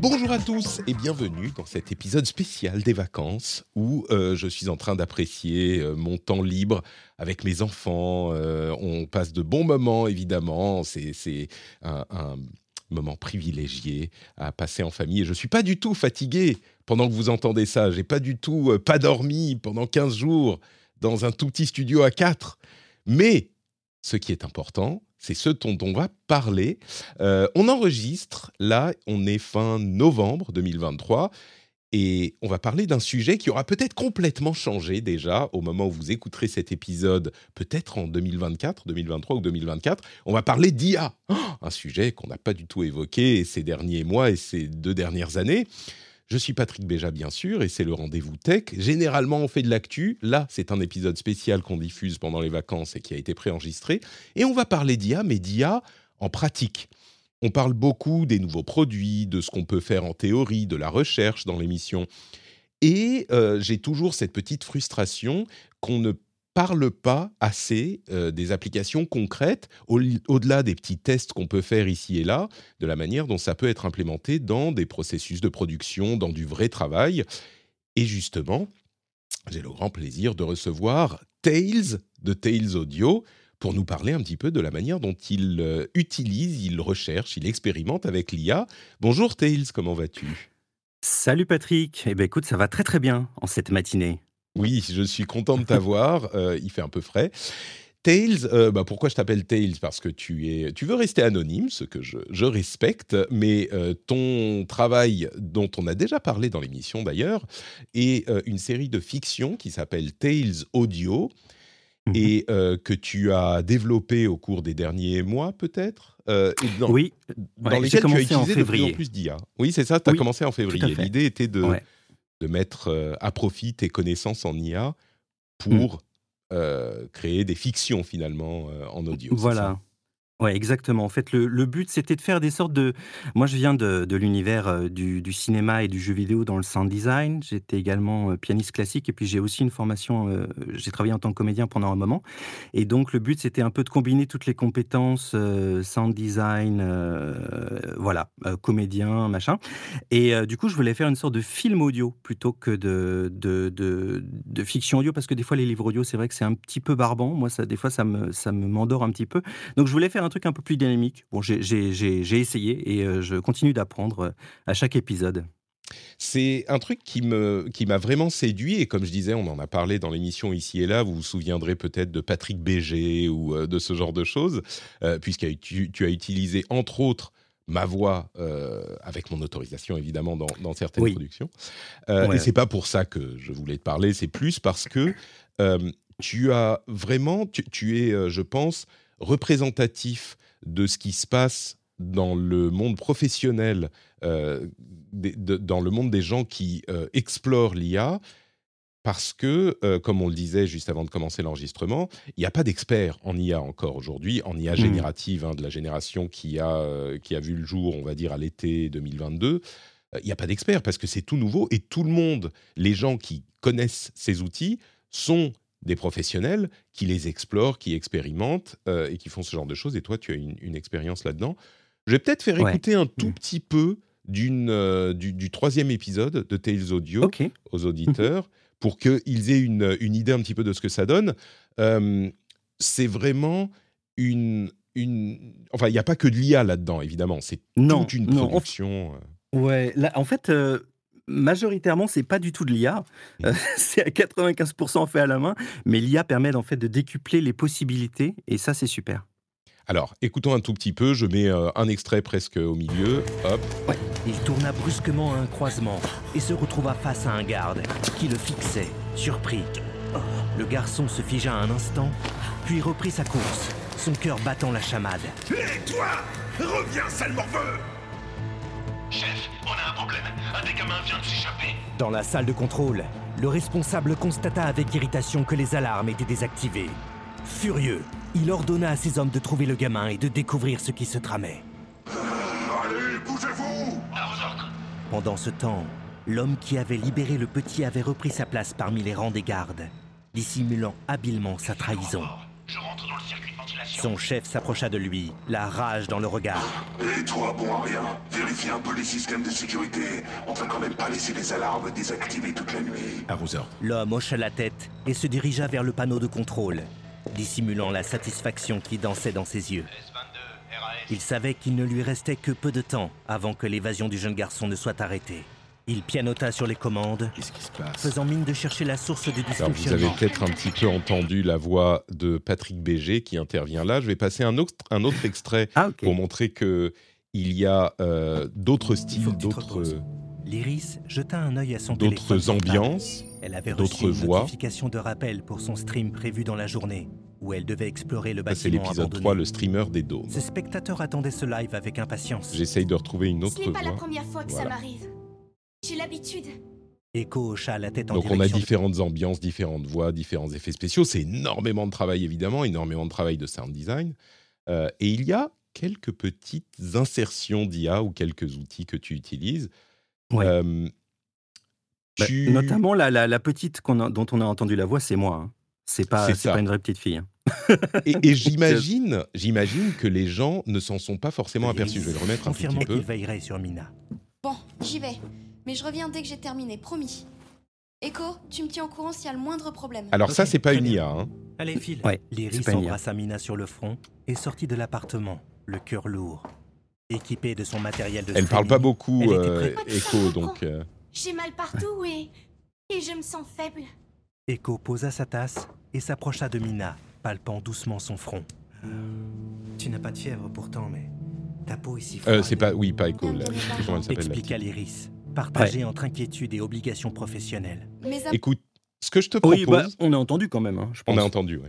Bonjour à tous et bienvenue dans cet épisode spécial des vacances où euh, je suis en train d'apprécier euh, mon temps libre avec mes enfants. Euh, on passe de bons moments évidemment, c'est un, moment privilégié à passer en famille et je suis pas du tout fatigué pendant que vous entendez ça. J'ai pas du tout pas dormi pendant 15 jours dans un tout petit studio à 4. Mais ce qui est important, c'est ce dont on va parler. Euh, on enregistre, là, on est fin novembre 2023, et on va parler d'un sujet qui aura peut-être complètement changé déjà au moment où vous écouterez cet épisode, peut-être en 2024, 2023 ou 2024. On va parler d'IA, un sujet qu'on n'a pas du tout évoqué ces derniers mois et ces deux dernières années. Je suis Patrick Béja, bien sûr, et c'est le rendez-vous tech. Généralement, on fait de l'actu. Là, c'est un épisode spécial qu'on diffuse pendant les vacances et qui a été préenregistré. Et on va parler d'IA, mais d'IA en pratique. On parle beaucoup des nouveaux produits, de ce qu'on peut faire en théorie, de la recherche dans l'émission. Et euh, j'ai toujours cette petite frustration qu'on ne parle pas assez euh, des applications concrètes, au- au-delà des petits tests qu'on peut faire ici et là, de la manière dont ça peut être implémenté dans des processus de production, dans du vrai travail. Et justement, j'ai le grand plaisir de recevoir Tails de Tails Audio pour nous parler un petit peu de la manière dont il euh, utilise, il recherche, il expérimente avec l'IA. Bonjour Tails, comment vas-tu? Salut Patrick, eh ben écoute, ça va très très bien en cette matinée. Oui, je suis content de t'avoir. euh, il fait un peu frais. Tails, euh, bah, pourquoi je t'appelle Tails? Parce que tu es, tu veux rester anonyme, ce que je, je respecte, mais euh, ton travail, dont on a déjà parlé dans l'émission d'ailleurs, est euh, une série de fiction qui s'appelle Tails Audio Mhm. et que tu as développé au cours des derniers mois, peut-être? Oui, dans ouais, lesquels tu as commencé en utilisé de plus en plus d'IA. Oui, c'est ça, tu as Oui, commencé en février. L'idée était de, Ouais. De mettre euh, à profit tes connaissances en IA Mm. pour euh, créer des fictions finalement euh, en audio. Voilà. Ouais, exactement. En fait, le, le but, c'était de faire des sortes de... Moi, je viens de, de l'univers euh, du, du cinéma et du jeu vidéo dans le sound design. J'étais également euh, pianiste classique et puis j'ai aussi une formation... euh, j'ai travaillé en tant que comédien pendant un moment. Et donc, le but, c'était un peu de combiner toutes les compétences sound design, voilà, comédien, machin. Et du coup, je voulais faire une sorte de film audio plutôt que de, de, de, de fiction audio parce que des fois, les livres audio, c'est vrai que c'est un petit peu barbant. Moi, ça, des fois, ça me, ça me m'endort un petit peu. Donc, je voulais faire un truc un peu plus dynamique. Bon, j'ai- essayé et euh, je continue d'apprendre euh, à chaque épisode. C'est un truc qui me qui m'a vraiment séduit et comme je disais, on en a parlé dans l'émission ici et là. Vous vous souviendrez peut-être de Patrick Béger ou euh, de ce genre de choses, euh, puisque tu, tu as utilisé entre autres ma voix euh, avec mon autorisation évidemment dans, dans certaines Oui. productions. Euh, Ouais. Et c'est pas pour ça que je voulais te parler, c'est plus parce que tu as vraiment, tu, tu es, je pense, représentatif de ce qui se passe dans le monde professionnel, euh, de- dans le monde des gens qui euh, explorent l'IA, parce que, euh, comme on le disait juste avant de commencer l'enregistrement, il n'y a pas d'experts en IA encore aujourd'hui, en IA Mhm. générative, hein, de la génération qui a, qui a vu le jour, on va dire, à l'été 2022. Euh, Il n'y a pas d'experts parce que c'est tout nouveau et tout le monde, les gens qui connaissent ces outils, sont des professionnels qui les explorent, qui expérimentent euh, et qui font ce genre de choses. Et toi, tu as une, une expérience là-dedans. Je vais peut-être faire Ouais. écouter un tout Mhm. petit peu d'une, euh, du, du troisième épisode de Tales Audio aux auditeurs pour qu'ils aient une, une idée un petit peu de ce que ça donne. Euh, c'est vraiment une, une... Enfin, il n'y a pas que de l'IA là-dedans, évidemment. C'est Non, toute une non, production. euh. Ouais, là, en fait, euh, majoritairement, c'est pas du tout de l'IA. Euh, c'est à 95% fait à la main, mais l'IA permet en fait de décupler les possibilités, et ça, c'est super. Alors, écoutons un tout petit peu. Je mets euh, un extrait presque au milieu. Hop. Il tourna brusquement à un croisement et se retrouva face à un garde qui le fixait, surpris. Le garçon se figea un instant, puis reprit sa course, son cœur battant la chamade. Hé, toi Reviens, sale morveux Chef, on a un problème. Un des gamins vient de s'échapper. Dans la salle de contrôle, le responsable constata avec irritation que les alarmes étaient désactivées. Furieux, il ordonna à ses hommes de trouver le gamin et de découvrir ce qui se tramait. Allez, bougez-vous À vos ordres. Pendant ce temps, l'homme qui avait libéré le petit avait repris sa place parmi les rangs des gardes, dissimulant habilement sa trahison. Je rentre dans le circuit. Son chef s'approcha de lui, la rage dans le regard. Et toi, bon à rien Vérifie un peu les systèmes de sécurité. On va quand même pas laisser les alarmes désactivées toute la nuit. Arroseur. L'homme hocha la tête et se dirigea vers le panneau de contrôle, dissimulant la satisfaction qui dansait dans ses yeux. S22, RAS. Il savait qu'il ne lui restait que peu de temps avant que l'évasion du jeune garçon ne soit arrêtée. Il pianota sur les commandes, Qu'est-ce qui se passe faisant mine de chercher la source du Alors, vous dysfonctionnement. avez peut-être un petit peu entendu la voix de Patrick Béger qui intervient là. Je vais passer un autre, un autre extrait Ah, ok. pour montrer que il y a euh, d'autres styles, que tu te d'autres, reposes. L'iris jeta un œil à son téléphone. d'autres portable. ambiances. Elle avait d'autres reçu une voix. notification de rappel pour son stream prévu dans la journée, où elle devait explorer le Ça, c'est bâtiment l'épisode abandonné. 3, le streamer des dômes. Ce spectateur attendait ce live avec impatience. J'essaye de retrouver une autre Ce n'est pas la voix. première fois que Voilà. ça m'arrive. J'ai l'habitude. Echo hocha la tête en Donc on a de- différentes ambiances, différentes voix, différents effets spéciaux. C'est énormément de travail évidemment, énormément de travail de sound design. Euh, et il y a quelques petites insertions d'IA ou quelques outils que tu utilises. Ouais. Euh, Bah, tu- Notamment la, la, la petite a- dont on a entendu la voix, c'est moi. hein. C'est pas, pas une vraie petite fille. hein. Et, et j'imagine, j'imagine que les gens ne s'en sont pas forcément aperçus. Je vais le remettre un petit peu. qu'il veillerait sur Mina. Bon, j'y vais. Mais je reviens dès que j'ai terminé, promis. Echo, tu me tiens au courant s'il y a le moindre problème. Alors ça, Ok, c'est pas une. IA. hein. Allez, file. Ouais, une IA. embrassa Mina sur le front et sortit de l'appartement, le cœur lourd. Équipée de son matériel de Elle parle pas streaming, beaucoup, Elle était euh. Echo, donc. euh, J'ai mal partout et. et je me sens faible. Echo posa sa tasse et s'approcha de Mina, palpant doucement son front. Tu n'as pas de fièvre pourtant, mais ta peau est si froide. euh, c'est pas, oui, pas Echo. là. Je sais plus comment elle s'appelle. la Expliqua l'Iris, partagée entre inquiétude et obligations professionnelles. Écoute, ce que je te propose, Oui, bah, on a entendu quand même, hein, je pense. on a entendu.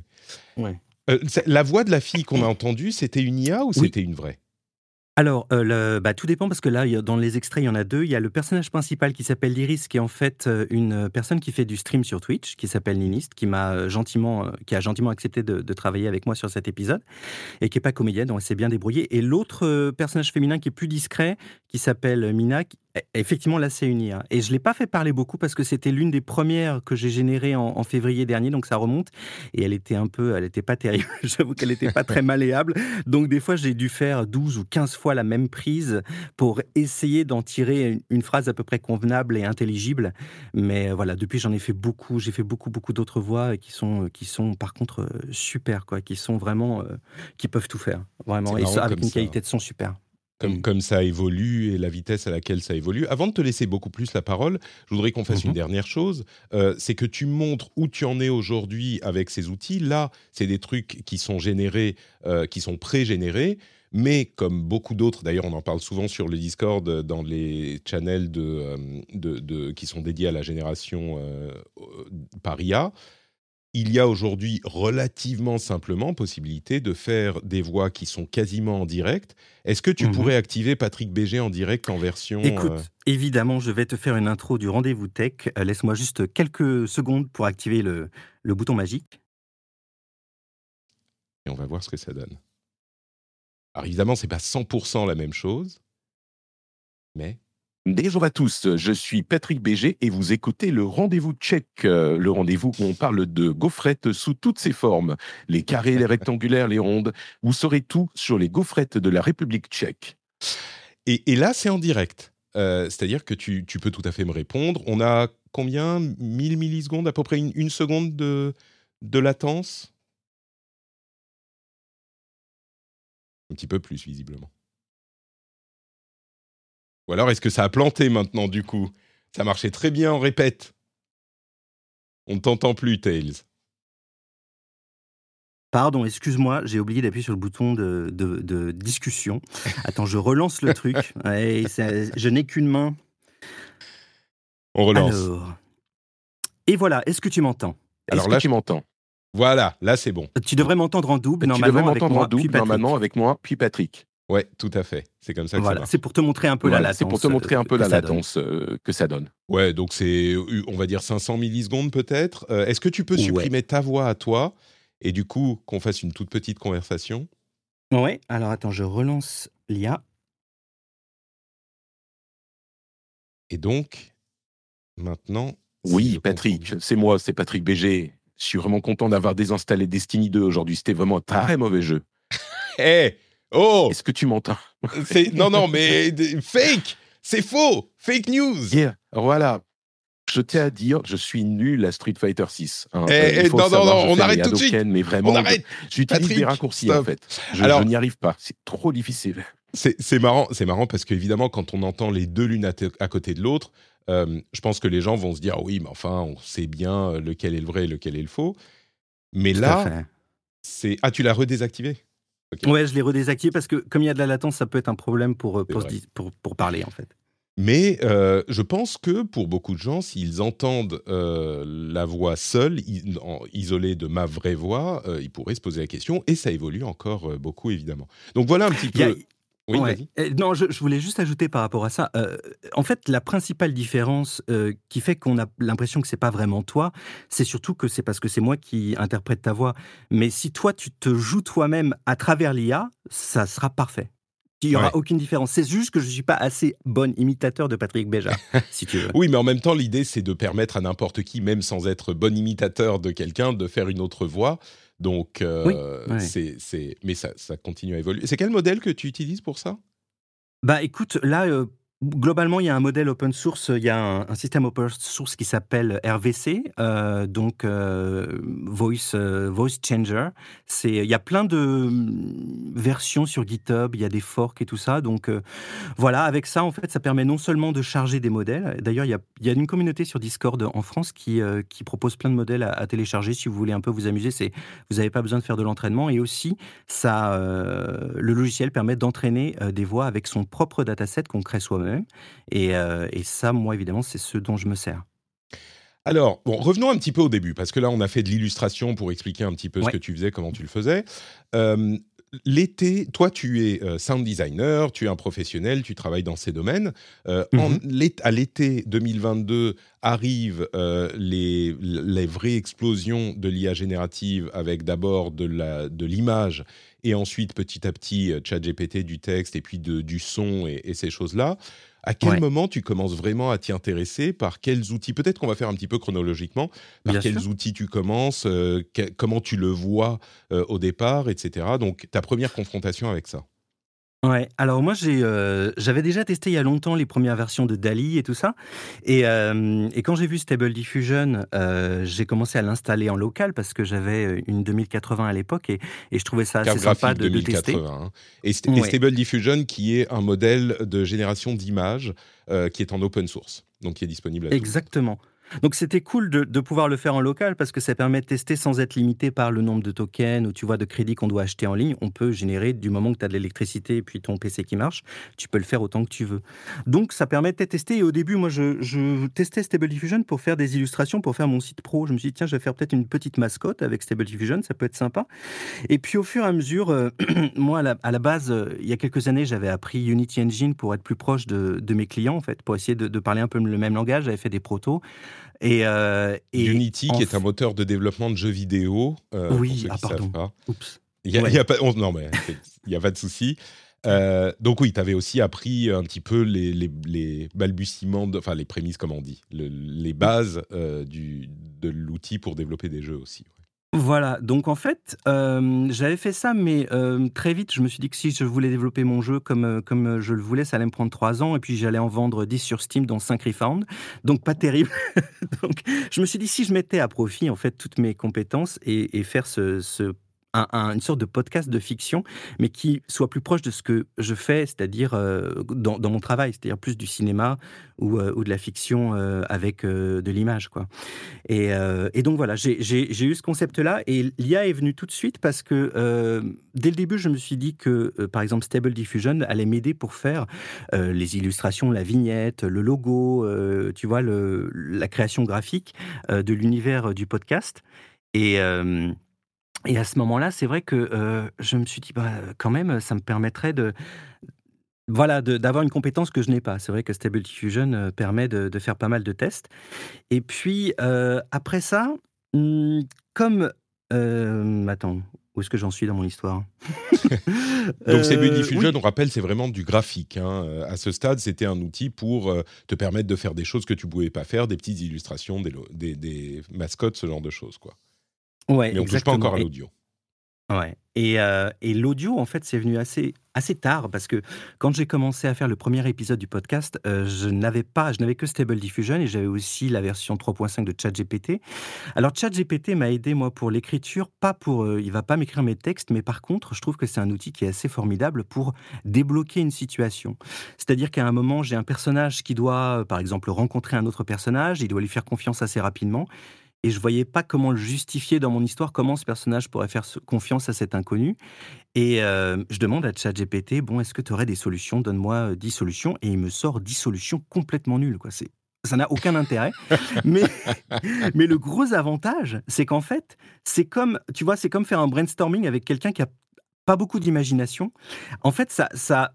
Ouais. Euh, la voix de la fille qu'on a entendue, c'était une IA ou Oui. c'était une vraie? Alors, euh, le- bah, tout dépend parce que là, dans les extraits, il y en a deux. Il y a le personnage principal qui s'appelle Lyris, qui est en fait euh, une personne qui fait du stream sur Twitch, qui s'appelle Ninist, qui m'a gentiment, euh, qui a gentiment accepté de, de travailler avec moi sur cet épisode et qui est pas comédienne, donc elle s'est bien débrouillée. Et l'autre euh, personnage féminin qui est plus discret, qui s'appelle Mina, qui- effectivement là c'est une IA. Et je l'ai pas fait parler beaucoup parce que c'était l'une des premières que j'ai générées en, en février dernier, donc ça remonte. Et elle était un peu, elle était pas terrible. J'avoue qu'elle était pas très malléable. Donc des fois, j'ai dû faire 12 ou 15 fois la même prise pour essayer d'en tirer une, une phrase à peu près convenable et intelligible. Mais euh, voilà, depuis, j'en ai fait beaucoup. J'ai fait beaucoup, beaucoup d'autres voix qui sont, qui sont par contre euh, super, quoi, qui sont vraiment, euh, qui peuvent tout faire, vraiment, et ça, avec une ça. qualité de son super. Comme, Mm. comme ça évolue et la vitesse à laquelle ça évolue. Avant de te laisser beaucoup plus la parole, je voudrais qu'on fasse Mhm. une dernière chose. Euh, c'est que tu montres où tu en es aujourd'hui avec ces outils. Là, c'est des trucs qui sont générés, euh, qui sont pré-générés. Mais comme beaucoup d'autres, d'ailleurs on en parle souvent sur le Discord dans les channels de, euh, de- de- qui sont dédiés à la génération euh, par IA, il y a aujourd'hui relativement simplement possibilité de faire des voix qui sont quasiment en direct. Est-ce que tu Mhm. pourrais activer Patrick Béger en direct en version Écoute, euh, évidemment, je vais te faire une intro du rendez-vous tech. Euh, Laisse-moi juste quelques secondes pour activer le, le bouton magique. et on va voir ce que ça donne. Alors évidemment, c'est pas 100% la même chose, mais Bonjour à tous, je suis Patrick Béger et vous écoutez le rendez-vous tchèque, euh, le rendez-vous où on parle de gaufrettes sous toutes ses formes, les carrés, les rectangulaires, les rondes. Vous saurez tout sur les gaufrettes de la République tchèque? et, là c'est en direct. Euh, C'est-à-dire que tu, peux tout à fait me répondre. On a combien? 1000 millisecondes, à peu près une, seconde de, de latence? Un petit peu plus, visiblement. Ou alors, est-ce que ça a planté maintenant, du coup? Ça marchait très bien, on répète. On ne t'entend plus, Tails. Pardon, excuse-moi, j'ai oublié d'appuyer sur le bouton de, de- de discussion. Attends, je relance le truc. Ouais, je n'ai qu'une main. On relance. Alors. Et voilà, est-ce que tu m'entends? Alors là, tu m'entends. Voilà, là c'est bon. Tu devrais m'entendre en double, Tu normalement. devrais avec m'entendre moi, en double, normalement, avec moi, puis Patrick. Ouais, tout à fait. C'est comme ça que ça Voilà, c'est pour te montrer un peu Voilà, la latence. c'est pour te montrer un peu euh, la que ça donne. latence euh, que ça donne. Ouais, donc c'est, euh, on va dire 500 millisecondes peut-être. Euh, Est-ce que tu peux Ouais. supprimer ta voix à toi et du coup qu'on fasse une toute petite conversation? Ouais, alors attends, je relance l'IA. Et donc, maintenant. Oui, Patrick, c'est moi, c'est Patrick BG. Je suis vraiment content d'avoir désinstallé Destiny 2 aujourd'hui. C'était vraiment un très mauvais jeu. bien. Eh Oh Est-ce que tu m'entends C'est- Non, non, mais fake C'est faux Fake news Yeah, voilà. Je tiens à dire, je suis nul à Street Fighter 6. hein. Eh, Euh, eh, non, non, savoir, non, on arrête tout de suite. Mais vraiment, On arrête j'utilise des raccourcis stop. en fait. Je, Alors- je n'y arrive pas. C'est trop difficile. C'est marrant, c'est marrant parce qu'évidemment, quand on entend les deux l'une à, côté de l'autre, euh, je pense que les gens vont se dire oui, mais enfin, on sait bien euh, lequel est le vrai et lequel est le faux. Mais là, c'est ah, tu l'as redésactivé? Ok. Ouais, je l'ai redésactivé parce que comme il y a de la latence, ça peut être un problème pour, euh, pour, parler en fait. Mais euh, je pense que pour beaucoup de gens, s'ils entendent euh, la voix seule, isolée de ma vraie voix, euh, ils pourraient se poser la question, et ça évolue encore beaucoup, évidemment. Donc voilà un petit peu. Oui, Ouais. Non, je, je voulais juste ajouter par rapport à ça. euh, en fait, la principale différence euh, qui fait qu'on a l'impression que c'est pas vraiment toi, c'est surtout que c'est parce que c'est moi qui interprète ta voix. Mais si toi, tu te joues toi-même à travers l'IA, ça sera parfait. Il n'y aura Ouais. aucune différence. C'est juste que je suis pas assez bon imitateur de Patrick Béja, si tu veux. Oui, mais en même temps, l'idée, c'est de permettre à n'importe qui, même sans être bon imitateur de quelqu'un, de faire une autre voix. Donc, euh, Oui, ouais. c'est, c'est... mais ça, ça continue à évoluer. C'est quel modèle que tu utilises pour ça? Bah écoute, là, euh, globalement, il y a un modèle open source, il y a un, système open source qui s'appelle RVC, euh, donc euh, Voice, euh, Voice Changer. Il y a plein de hum, versions sur GitHub, il y a des forks et tout ça. Donc voilà, avec ça, en fait, ça permet non seulement de charger des modèles. D'ailleurs, il y a, une communauté sur Discord en France qui, propose plein de modèles à, télécharger si vous voulez un peu vous amuser. Vous n'avez pas besoin de faire de l'entraînement et aussi le logiciel permet d'entraîner des voix avec son propre dataset qu'on crée soi-même. Et, euh, et ça, moi, évidemment, c'est ce dont je me sers. Alors, bon, revenons un petit peu au début, parce que là, on a fait de l'illustration pour expliquer un petit peu ce que tu faisais, comment tu le faisais. Euh, L'été, toi, tu es euh, sound designer, tu es un professionnel, tu travailles dans ces domaines. Euh, Mhm. à l'été 2022 arrivent euh, les, les vraies explosions de l'IA générative avec d'abord de l'image et ensuite petit à petit euh, ChatGPT du texte et puis de, du son et, et ces choses-là. À quel Ouais. moment tu commences vraiment à t'y intéresser? Par quels outils? Peut-être qu'on va faire un petit peu chronologiquement. Par Bien quels sûr. outils tu commences euh, que- Comment tu le vois euh, au départ, etc. Donc ta première confrontation avec ça. Ouais, alors moi j'ai, euh, j'avais déjà testé il y a longtemps les premières versions de Dali et tout ça, et, euh, et quand j'ai vu Stable Diffusion, euh, j'ai commencé à l'installer en local parce que j'avais une 2080 à l'époque et, et je trouvais ça assez sympa de, de tester. 2080. hein. Et, st- et Ouais. Stable Diffusion, qui est un modèle de génération d'images qui est en open source, donc qui est disponible à. Exactement. Donc c'était cool de, pouvoir le faire en local parce que ça permet de tester sans être limité par le nombre de tokens ou tu vois de crédits qu'on doit acheter en ligne. On peut générer du moment que tu as de l'électricité et puis ton PC qui marche, tu peux le faire autant que tu veux. Donc ça permet de tester. Et au début, moi, je, testais Stable Diffusion pour faire des illustrations, pour faire mon site pro. Je me suis dit tiens, je vais faire peut-être une petite mascotte avec Stable Diffusion, ça peut être sympa. Et puis au fur et à mesure, euh, moi à la, base, euh, il y a quelques années, j'avais appris Unity Engine pour être plus proche de, mes clients en fait, pour essayer de parler un peu le même langage. J'avais fait des protos. Et, euh, et Unity, qui est un moteur de développement de jeux vidéo. euh, Oui, ah, qui pardon. pas. Oups. Il y a, Ouais. il y a pas, on- non, mais il y a pas de souci. Euh, donc oui, tu avais aussi appris un petit peu les, les, les balbutiements, de- enfin les prémices, comme on dit, le- les bases du, de l'outil pour développer des jeux aussi. Voilà, donc en fait, euh, j'avais fait ça, mais euh, très vite, je me suis dit que si je voulais développer mon jeu comme, euh, comme je le voulais, ça allait me prendre trois ans, et puis j'allais en vendre 10 sur Steam, dont 5 refound, donc pas terrible. donc je me suis dit, si je mettais à profit, en fait, toutes mes compétences et, faire ce une sorte de podcast de fiction, mais qui soit plus proche de ce que je fais, c'est-à-dire euh, dans, mon travail, c'est-à-dire plus du cinéma ou, euh, de la fiction euh, avec de l'image. quoi. Et, donc voilà, j'ai eu ce concept-là, et l'IA est venue tout de suite parce que dès le début, je me suis dit que, par exemple, Stable Diffusion allait m'aider pour faire les illustrations, la vignette, le logo, tu vois, la création graphique de l'univers du podcast. Et et à ce moment-là, c'est vrai que euh, je me suis dit, bah, quand même, ça me permettrait de, voilà, d'avoir une compétence que je n'ai pas. C'est vrai que Stable Diffusion euh, permet de, faire pas mal de tests. Et puis, euh, après ça, hmm, comme... attends, où est-ce que j'en suis dans mon histoire? Donc, Stable Diffusion, on rappelle, c'est vraiment du graphique. Hein. À ce stade, c'était un outil pour te permettre de faire des choses que tu ne pouvais pas faire, des petites illustrations, des, des, des mascottes, ce genre de choses. quoi. Ouais, Mais on ne touche pas encore à l'audio. Ouais. Et, euh, et l'audio, en fait, c'est venu assez, assez tard parce que quand j'ai commencé à faire le premier épisode du podcast, euh, je n'avais pas, je n'avais que Stable Diffusion et j'avais aussi la version 3.5 de ChatGPT. Alors ChatGPT m'a aidé moi pour l'écriture, pas pour, euh, il va pas m'écrire mes textes, mais par contre, je trouve que c'est un outil qui est assez formidable pour débloquer une situation. C'est-à-dire qu'à un moment, j'ai un personnage qui doit, par exemple, rencontrer un autre personnage, il doit lui faire confiance assez rapidement et je voyais pas comment le justifier dans mon histoire, comment ce personnage pourrait faire confiance à cet inconnu. Et euh, je demande à ChatGPT, bon, est-ce que tu aurais des solutions? Donne-moi 10 euh, solutions. Et il me sort 10 solutions complètement nulles. Quoi. C'est, ça n'a aucun intérêt. mais, mais le gros avantage, c'est qu'en fait, c'est comme, tu vois, c'est comme faire un brainstorming avec quelqu'un qui a pas beaucoup d'imagination. En fait, ça, ça,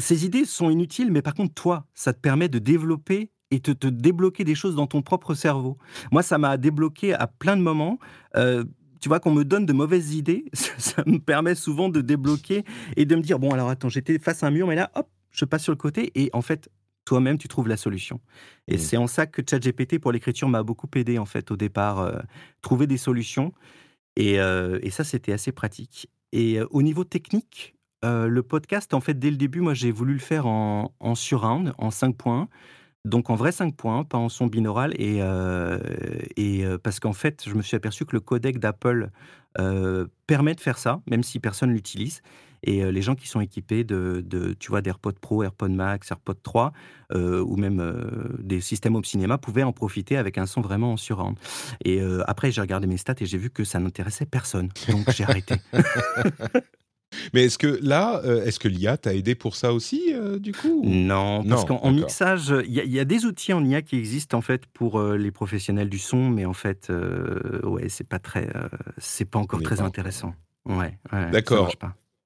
ces idées sont inutiles, mais par contre, toi, ça te permet de développer et te, te, débloquer des choses dans ton propre cerveau. Moi, ça m'a débloqué à plein de moments. Euh, tu vois, qu'on me donne de mauvaises idées, ça, me permet souvent de débloquer et de me dire, bon, alors attends, j'étais face à un mur, mais là, hop, je passe sur le côté et en fait, toi-même, tu trouves la solution. Et mmh. c'est en ça que ChatGPT pour l'écriture m'a beaucoup aidé, en fait, au départ, euh, trouver des solutions. Et, euh, et ça, c'était assez pratique. Et au niveau technique, le podcast, en fait, dès le début, moi, j'ai voulu le faire en, en surround, en 5 points. Donc en vrai 5 points, pas en son binaural, et, euh, et euh, parce qu'en fait, je me suis aperçu que le codec d'Apple euh, permet de faire ça, même si personne l'utilise. Et les gens qui sont équipés de, tu vois, d'AirPod Pro, AirPod Max, AirPod 3, ou même des systèmes Home Cinéma pouvaient en profiter avec un son vraiment en surround. Et après, j'ai regardé mes stats et j'ai vu que ça n'intéressait personne. Donc j'ai arrêté. Mais est-ce que là, euh, est-ce que l'IA t'a aidé pour ça aussi, euh, du coup Non, parce qu'en mixage, il y, a des outils en IA qui existent en fait pour euh, les professionnels du son, mais en fait, ouais, c'est pas très, c'est pas encore très intéressant. Ouais, D'accord.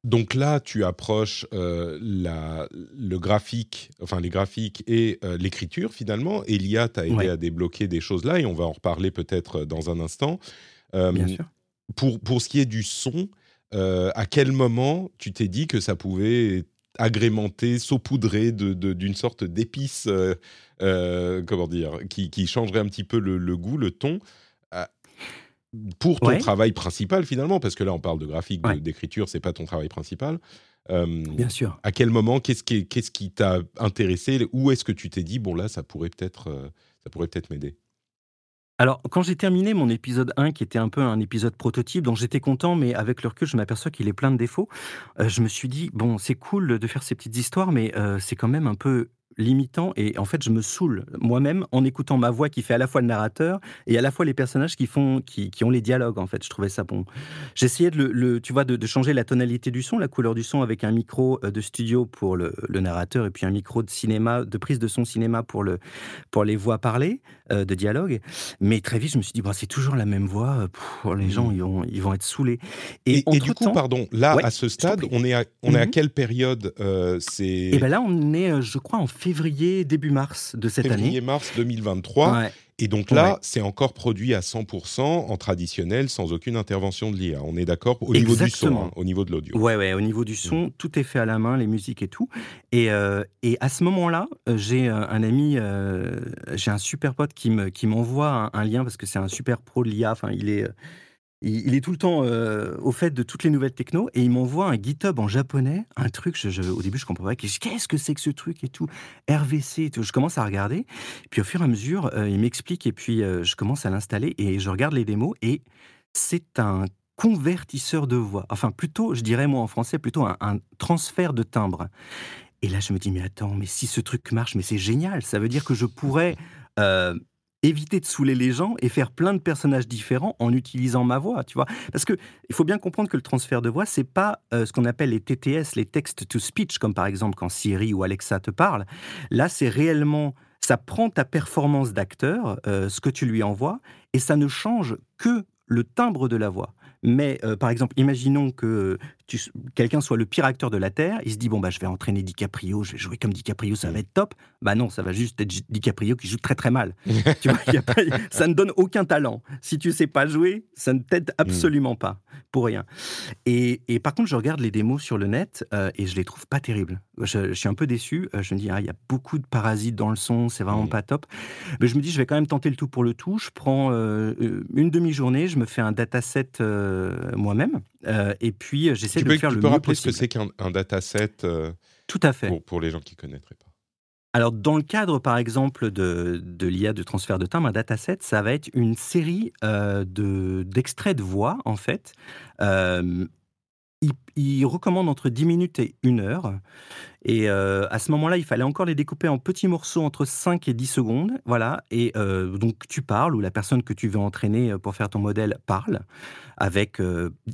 Donc là, tu approches la, le graphique, enfin les graphiques et l'écriture finalement, et l'IA t'a aidé à débloquer des choses là, et on va en reparler peut-être dans un instant. Bien sûr. Pour, pour ce qui est du son, euh, à quel moment tu t'es dit que ça pouvait agrémenter, saupoudrer d'une sorte d'épice, euh, euh, comment dire, qui, changerait un petit peu le, goût, le ton pour ton travail principal finalement, parce que là on parle de graphique, d'écriture, c'est pas ton travail principal. Bien sûr. À quel moment, qu'est-ce qui, t'a intéressé? Où est-ce que tu t'es dit bon là ça pourrait peut-être, ça pourrait peut-être m'aider? Alors, quand j'ai terminé mon épisode 1, qui était un peu un épisode prototype, dont j'étais content, mais avec le recul, je m'aperçois qu'il est plein de défauts, euh, je me suis dit, bon, c'est cool de faire ces petites histoires, mais euh, c'est quand même un peu limitant et en fait je me saoule moi-même en écoutant ma voix qui fait à la fois le narrateur et à la fois les personnages qui font qui, qui ont les dialogues en fait. Je trouvais ça bon. J'essayais de le, tu vois de, changer la tonalité du son la couleur du son avec un micro euh, de studio pour le, narrateur et puis un micro de cinéma de prise de son cinéma pour le pour les voix parlées euh, de dialogue. Mais très vite je me suis dit bah, c'est toujours la même voix les gens mmh. ils vont ils vont être saoulés. Et, du coup pardon là à ce stade on est à, on est à mmh quelle période euh, c'est et eh ben là on est je crois en février, début mars de cette année. Février-mars 2023. Et donc là, c'est encore produit à 100% en traditionnel, sans aucune intervention de l'IA. On est d'accord au niveau du son, hein, au niveau de l'audio. Ouais, ouais, au niveau du son, mm. tout est fait à la main, les musiques et tout. Et, euh, et à ce moment-là, euh, j'ai euh, un ami, j'ai un super pote qui me qui m'envoie un, un, lien parce que c'est un super pro de l'IA. Enfin, il est il, est tout le temps euh, au fait de toutes les nouvelles techno et il m'envoie un GitHub en japonais, un truc, je, au début je comprenais pas, qu'est-ce que c'est que ce truc et tout, RVC, tout. je commence à regarder, puis au fur et à mesure, euh, il m'explique et puis euh, je commence à l'installer et je regarde les démos et c'est un convertisseur de voix. Enfin, plutôt, je dirais moi en français, plutôt un, transfert de timbre. Et là, je me dis, mais attends, mais si ce truc marche, mais c'est génial. Ça veut dire que je pourrais éviter de saouler les gens et faire plein de personnages différents en utilisant ma voix, tu vois. Parce que il faut bien comprendre que le transfert de voix, c'est pas euh, ce qu'on appelle les TTS, les text to speech, comme par exemple quand Siri ou Alexa te parlent. Là, c'est réellement ça prend ta performance d'acteur, euh, ce que tu lui envoies, et ça ne change que le timbre de la voix. Mais euh, par exemple, imaginons que quelqu'un soit le pire acteur de la Terre, il se dit bon bah je vais entraîner DiCaprio, je vais jouer comme DiCaprio, ça va être top. Bah non, ça va juste être DiCaprio qui joue très très mal. tu vois, ça ne donne aucun talent. Si tu sais pas jouer, ça ne t'aide absolument pas, pour rien. Et, par contre, je regarde les démos sur le net euh, et je les trouve pas terribles. Je, suis un peu déçu. Euh, je me dis ah il y a beaucoup de parasites dans le son, c'est vraiment pas top. Mais je me dis je vais quand même tenter le tout pour le tout. Je prends une demi-journée, je me fais un dataset moi-même et puis j'essaie tu peux, rappeler ce que c'est qu'un dataset euh, Tout à fait. Pour, les gens qui ne connaîtraient pas? Alors, dans le cadre, par exemple, de, de l'IA de transfert de timbre, un dataset, ça va être une série euh, d'extraits de, voix, en fait. Euh, il, il, recommande entre 10 minutes et 1 heure. Et euh, à ce moment-là, il fallait encore les découper en petits morceaux entre 5 et 10 secondes. Voilà. Et euh, donc, tu parles, ou la personne que tu veux entraîner euh, pour faire ton modèle parle, avec,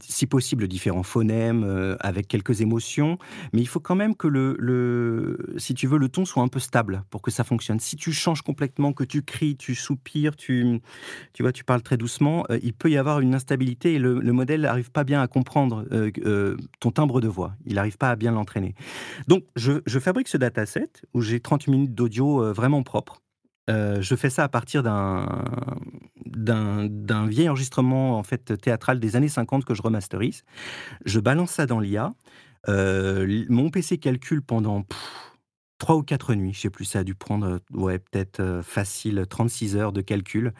si possible, différents phonèmes, avec quelques émotions. Mais il faut quand même que, le, le, si tu veux, le ton soit un peu stable pour que ça fonctionne. Si tu changes complètement, que tu cries, tu soupires, tu, tu vois, tu parles très doucement, il peut y avoir une instabilité et le, modèle n'arrive pas bien à comprendre ton timbre de voix. Il n'arrive pas à bien l'entraîner. Donc, je, fabrique ce dataset où j'ai 30 minutes d'audio euh, vraiment propre. Euh, je fais ça à partir d'un, vieil enregistrement en fait théâtral des années 50 que je remasterise. Je balance ça dans l'IA. Euh, mon PC calcule pendant Trois ou quatre nuits, je sais plus, ça a dû prendre, ouais, peut-être euh, facile 36 heures de calcul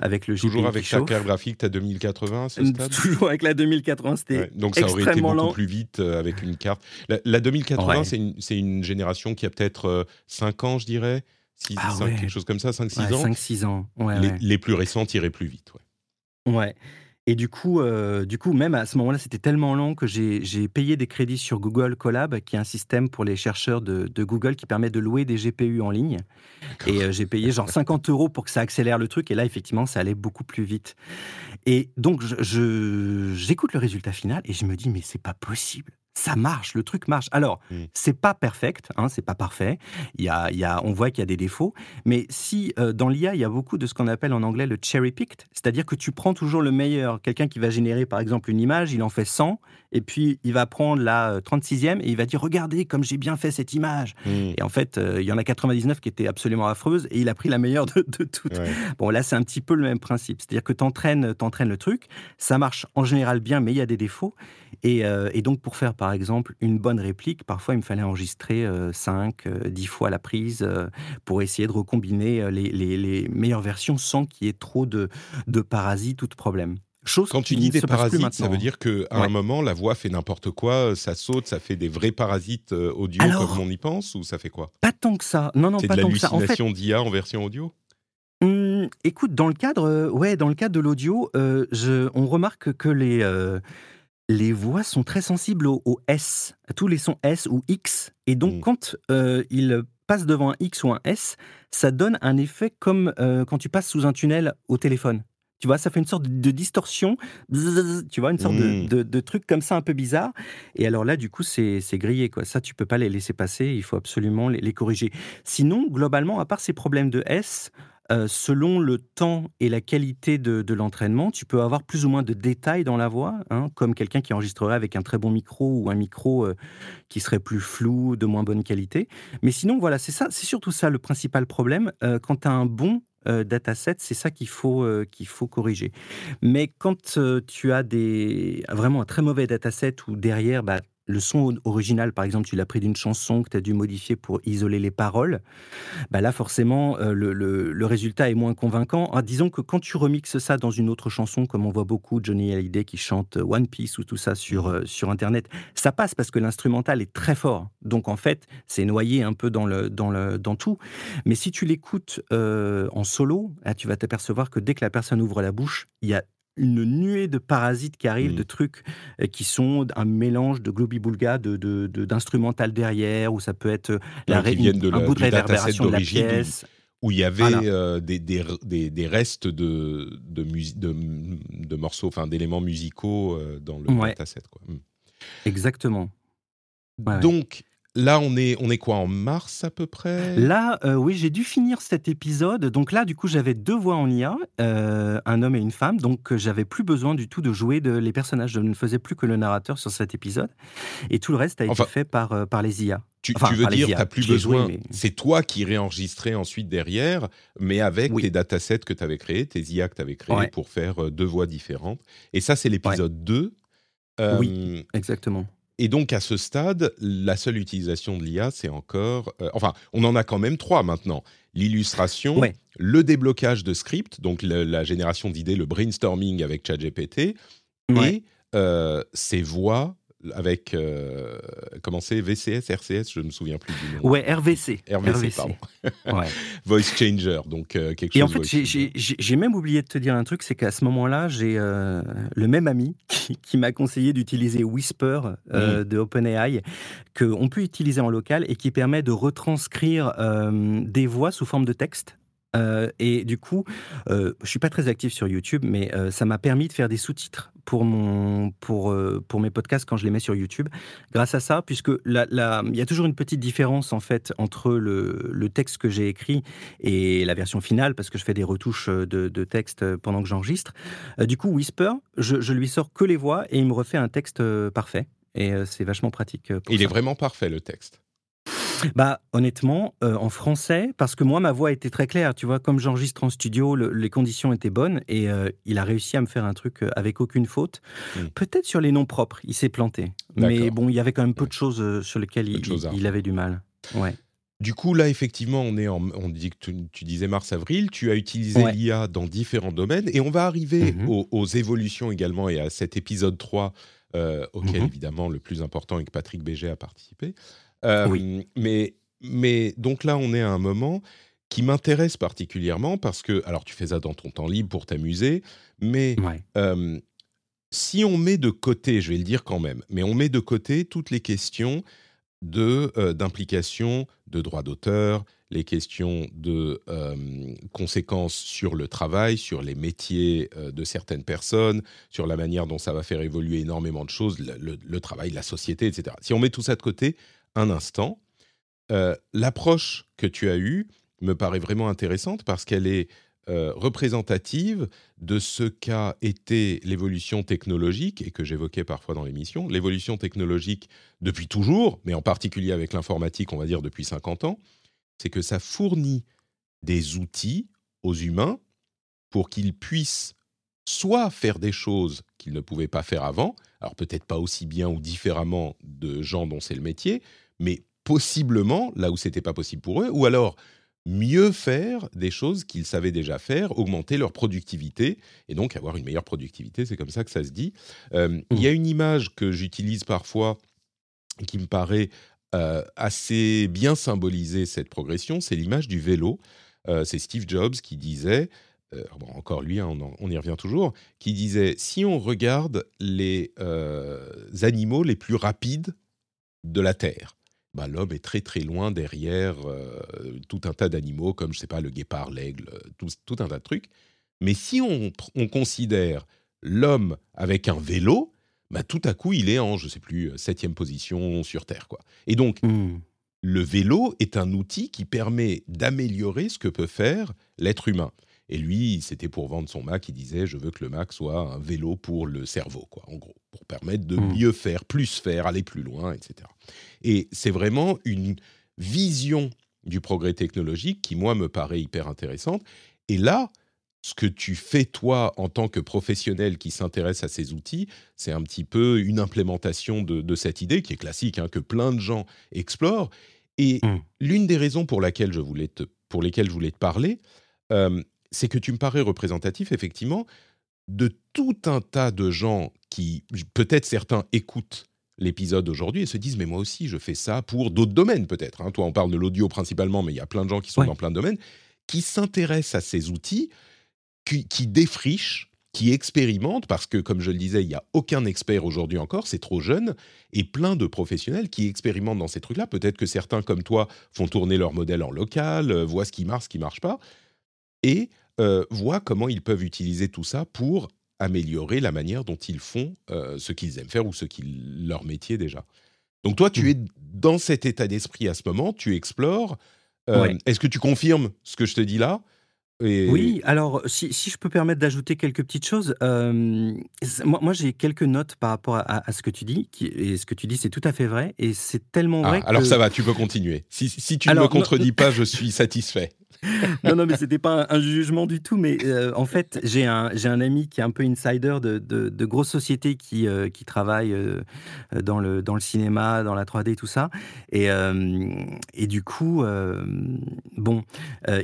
avec le GPU Toujours avec ta carte graphique, ta 2080 ce stade Toujours avec la 2080, c'était Donc ça aurait été beaucoup plus vite euh, avec une carte. La, 2080, c'est une, génération qui a peut-être 5 euh, ans, je dirais? 6, ah quelque chose comme ça, 5-6 ans? 5-6 ans, les, les, plus récentes iraient plus vite, ouais. Ouais. Et du coup, euh, du coup, même à ce moment-là, c'était tellement long que j'ai payé des crédits sur Google Colab, qui est un système pour les chercheurs de, Google qui permet de louer des GPU en ligne. Et euh, j'ai payé genre 50 euros pour que ça accélère le truc. Et là, effectivement, ça allait beaucoup plus vite. Et donc, j'écoute le résultat final et je me dis, mais c'est pas possible ça marche, le truc marche. Alors, mmh. c'est pas perfect, hein, c'est pas parfait. Il y a, il y a, on voit qu'il y a des défauts, mais si euh, dans l'IA il y a beaucoup de ce qu'on appelle en anglais le cherry picked, c'est-à-dire que tu prends toujours le meilleur. Quelqu'un qui va générer par exemple une image, il en fait 100, et puis il va prendre la 36e euh, et il va dire regardez comme j'ai bien fait cette image. Mmh. Et en fait, euh, il y en a 99 qui étaient absolument affreuses et il a pris la meilleure de, toutes. Bon, là c'est un petit peu le même principe, c'est-à-dire que tu entraînes, le truc, ça marche en général bien, mais il y a des défauts. Et, et donc pour faire par exemple, une bonne réplique, parfois il me fallait enregistrer 5, euh, 10 euh, fois la prise euh, pour essayer de recombiner les, meilleures versions sans qu'il y ait trop de, parasites ou de problèmes. Chose Quand tu dis des parasites, ça veut dire qu'à un moment, la voix fait n'importe quoi, ça saute, ça fait des vrais parasites audio comme on y pense, ou ça fait quoi? Pas tant que ça. Non, non, pas tant que ça. C'est de l'hallucination d'IA en version audio? Mmh, Écoute, dans le cadre, ouais, dans le cadre de l'audio, on remarque que les les voix sont très sensibles au, S, à tous les sons S ou X. Et donc, mmh. quand euh, ils passent devant un X ou un S, ça donne un effet comme euh, quand tu passes sous un tunnel au téléphone. Tu vois, ça fait une sorte de distorsion, tu vois, une sorte mmh. de, truc comme ça un peu bizarre. Et alors là, du coup, c'est grillé, quoi. Ça, tu peux pas les laisser passer, il faut absolument les corriger. Sinon, globalement, à part ces problèmes de S, euh, selon le temps et la qualité de, l'entraînement, tu peux avoir plus ou moins de détails dans la voix, hein, comme quelqu'un qui enregistrerait avec un très bon micro ou un micro euh, qui serait plus flou, de moins bonne qualité. Mais sinon, voilà, c'est ça, c'est surtout ça le principal problème. Euh, quand tu as un bon dataset, c'est ça qu'il faut, faut corriger. Mais quand tu as des, vraiment un très mauvais dataset où derrière, bah, le son original, par exemple, tu l'as pris d'une chanson que tu as dû modifier pour isoler les paroles, bah là, forcément, euh, le, résultat est moins convaincant. Ah, disons que quand tu remixes ça dans une autre chanson, comme on voit beaucoup Johnny Hallyday qui chante One Piece ou tout ça sur, mmh. euh, sur Internet, ça passe parce que l'instrumental est très fort. Donc, en fait, c'est noyé un peu dans, le, dans, le, dans tout. Mais si tu l'écoutes euh, en solo, tu vas t'apercevoir que dès que la personne ouvre la bouche, il y a une nuée de parasites qui arrivent, de trucs euh, qui sont un mélange de globi-boulga, de, de- de- d'instrumental derrière, ou ça peut être euh, la ré- de un la- bout de réverbération de la pièce. où il y avait Voilà. euh, des, des, des- des restes de, de, musi- de, de morceaux, enfin d'éléments musicaux euh, dans le Ouais. dataset. Quoi. Mm. Exactement. Ouais. Donc là, on est, on est quoi en mars à peu près? Là, euh, oui, j'ai dû finir cet épisode. Donc là, du coup, j'avais deux voix en IA, euh, un homme et une femme. Donc, euh, j'avais plus besoin du tout de jouer de, les personnages. Je ne faisais plus que le narrateur sur cet épisode. Et tout le reste a été fait par, euh, par les IA. Tu, Enfin, tu veux dire, tu n'as plus besoin. mais- C'est toi qui réenregistrais ensuite derrière, mais avec Oui. tes datasets que tu avais créés, tes IA que tu avais créés Ouais. pour faire deux voix différentes. Et ça, c'est l'épisode 2. Euh, Oui. Exactement. Et donc, à ce stade, la seule utilisation de l'IA, c'est encore. euh, enfin, on en a quand même trois maintenant l'illustration, Ouais. le déblocage de scripts, donc le- la génération d'idées, le brainstorming avec ChatGPT, Ouais. et euh, ces voix avec. euh, comment c'est? VCS, RCS Je ne me souviens plus du nom. Ouais, RVC. RVC, pardon. Ouais. Voice changer, donc euh, quelque chose. Et en fait, j'ai- même oublié de te dire un truc, c'est qu'à ce moment-là, j'ai euh, le même ami qui, qui m'a conseillé d'utiliser Whisper euh, de OpenAI, qu'on peut utiliser en local et qui permet de retranscrire des voix sous forme de texte. Euh, et du coup, euh, je suis pas très actif sur YouTube, mais euh, ça m'a permis de faire des sous-titres pour mon pour euh, pour mes podcasts quand je les mets sur YouTube. Grâce à ça, puisque la- la- il y a toujours une petite différence en fait entre le, le texte que j'ai écrit et la version finale, parce que je fais des retouches de, de texte pendant que j'enregistre. Du coup, Whisper, je, je lui sors que les voix et il me refait un texte parfait. Et c'est vachement pratique. pour Il ça. est vraiment parfait, le texte. Bah, honnêtement, euh, en français, parce que moi, ma voix était très claire. Tu vois, comme j'enregistre en studio, le- les conditions étaient bonnes et euh, il a réussi à me faire un truc euh, avec aucune faute. Mm. Peut-être sur les noms propres, il s'est planté. Mais bon, il y avait quand même peu de choses sur lesquelles il, avait du mal. Ouais. Du coup, là, effectivement, on est en, on dit que tu, tu disais mars-avril, tu as utilisé Ouais. l'IA dans différents domaines et on va arriver Mhm. aux, aux évolutions également et à cet épisode 3 euh, auquel, Mhm. évidemment, le plus important et que Patrick Béger a participé. Euh, Oui. mais, mais donc là, on est à un moment qui m'intéresse particulièrement parce que, alors tu fais ça dans ton temps libre pour t'amuser, mais Ouais. euh, si on met de côté, je vais le dire quand même, mais on met de côté toutes les questions de euh, d'implication de droits d'auteur, les questions de euh, conséquences sur le travail, sur les métiers euh, de certaines personnes, sur la manière dont ça va faire évoluer énormément de choses, le, le- le travail, la société, etc. Si on met tout ça de côté un instant, euh, l'approche que tu as eue me paraît vraiment intéressante parce qu'elle est euh, représentative de ce qu'a été l'évolution technologique et que j'évoquais parfois dans l'émission, l'évolution technologique depuis toujours, mais en particulier avec l'informatique, on va dire depuis 50 ans, c'est que ça fournit des outils aux humains pour qu'ils puissent soit faire des choses qu'ils ne pouvaient pas faire avant, alors peut-être pas aussi bien ou différemment de gens dont c'est le métier, mais possiblement là où c'était pas possible pour eux, ou alors mieux faire des choses qu'ils savaient déjà faire, augmenter leur productivité et donc avoir une meilleure productivité, c'est comme ça que ça se dit. Euh, Il y a une image que j'utilise parfois qui me paraît euh, assez bien symboliser cette progression, c'est l'image du vélo. Euh, c'est Steve Jobs qui disait, bon, encore lui, hein, on, en- on y revient toujours, qui disait, si on regarde les animaux les plus rapides de la Terre, bah, l'homme est très très loin derrière euh, tout un tas d'animaux comme, je sais pas, le guépard, l'aigle, euh, tout, tout un tas de trucs. Mais si on, considère l'homme avec un vélo, bah, tout à coup, il est en, je sais plus, euh, septième position sur Terre. Quoi. Et donc, Hmm. le vélo est un outil qui permet d'améliorer ce que peut faire l'être humain. Et lui, c'était pour vendre son Mac, il disait je veux que le Mac soit un vélo pour le cerveau, quoi, en gros, pour permettre de Mm. mieux faire, plus faire, aller plus loin, etc. Et c'est vraiment une vision du progrès technologique qui, moi, me paraît hyper intéressante. Et là, ce que tu fais, toi, en tant que professionnel qui s'intéresse à ces outils, c'est un petit peu une implémentation de, de cette idée qui est classique, hein, que plein de gens explorent. Et Mm. l'une des raisons pour, laquelle je voulais te, pour lesquelles je voulais te parler, euh, c'est que tu me parais représentatif, effectivement, de tout un tas de gens qui, peut-être certains, écoutent l'épisode aujourd'hui et se disent mais moi aussi je fais ça pour d'autres domaines peut-être. hein. Toi on parle de l'audio principalement mais il y a plein de gens qui sont Ouais. dans plein de domaines qui s'intéressent à ces outils, qui, qui défrichent qui expérimentent, parce que comme je le disais, il n'y a aucun expert aujourd'hui encore, c'est trop jeune, et plein de professionnels qui expérimentent dans ces trucs-là. Peut-être que certains, comme toi, font tourner leur modèle en local, euh, voient ce qui marche, ce qui ne marche pas, et euh, voient comment ils peuvent utiliser tout ça pour améliorer la manière dont ils font euh, ce qu'ils aiment faire ou ce qui leur métier déjà. Donc toi, tu Mmh. es dans cet état d'esprit à ce moment, tu explores. Euh, Ouais. Est-ce que tu confirmes ce que je te dis là? Et- Oui, alors si, si je peux permettre d'ajouter quelques petites choses, euh, moi, moi, j'ai quelques notes par rapport à, à ce que tu dis, et ce que tu dis c'est tout à fait vrai, et c'est tellement Ah, vrai que... alors ça va, tu peux continuer. Si, si tu ne me non, contredis pas, je suis satisfait. non, non, mais c'était pas un, jugement du tout. Mais euh, en fait, j'ai un, j'ai un ami qui est un peu insider de, de, de grosses sociétés qui, euh, qui travaillent euh, dans, le, dans le cinéma, dans la 3D, tout ça. Et, et du coup, bon,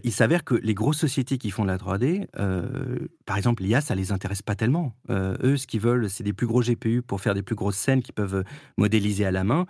il s'avère que les grosses sociétés qui font de la 3D, euh, par exemple, l'IA, ça les intéresse pas tellement. Eux, ce qu'ils veulent, c'est des plus gros GPU pour faire des plus grosses scènes qu'ils peuvent modéliser à la main.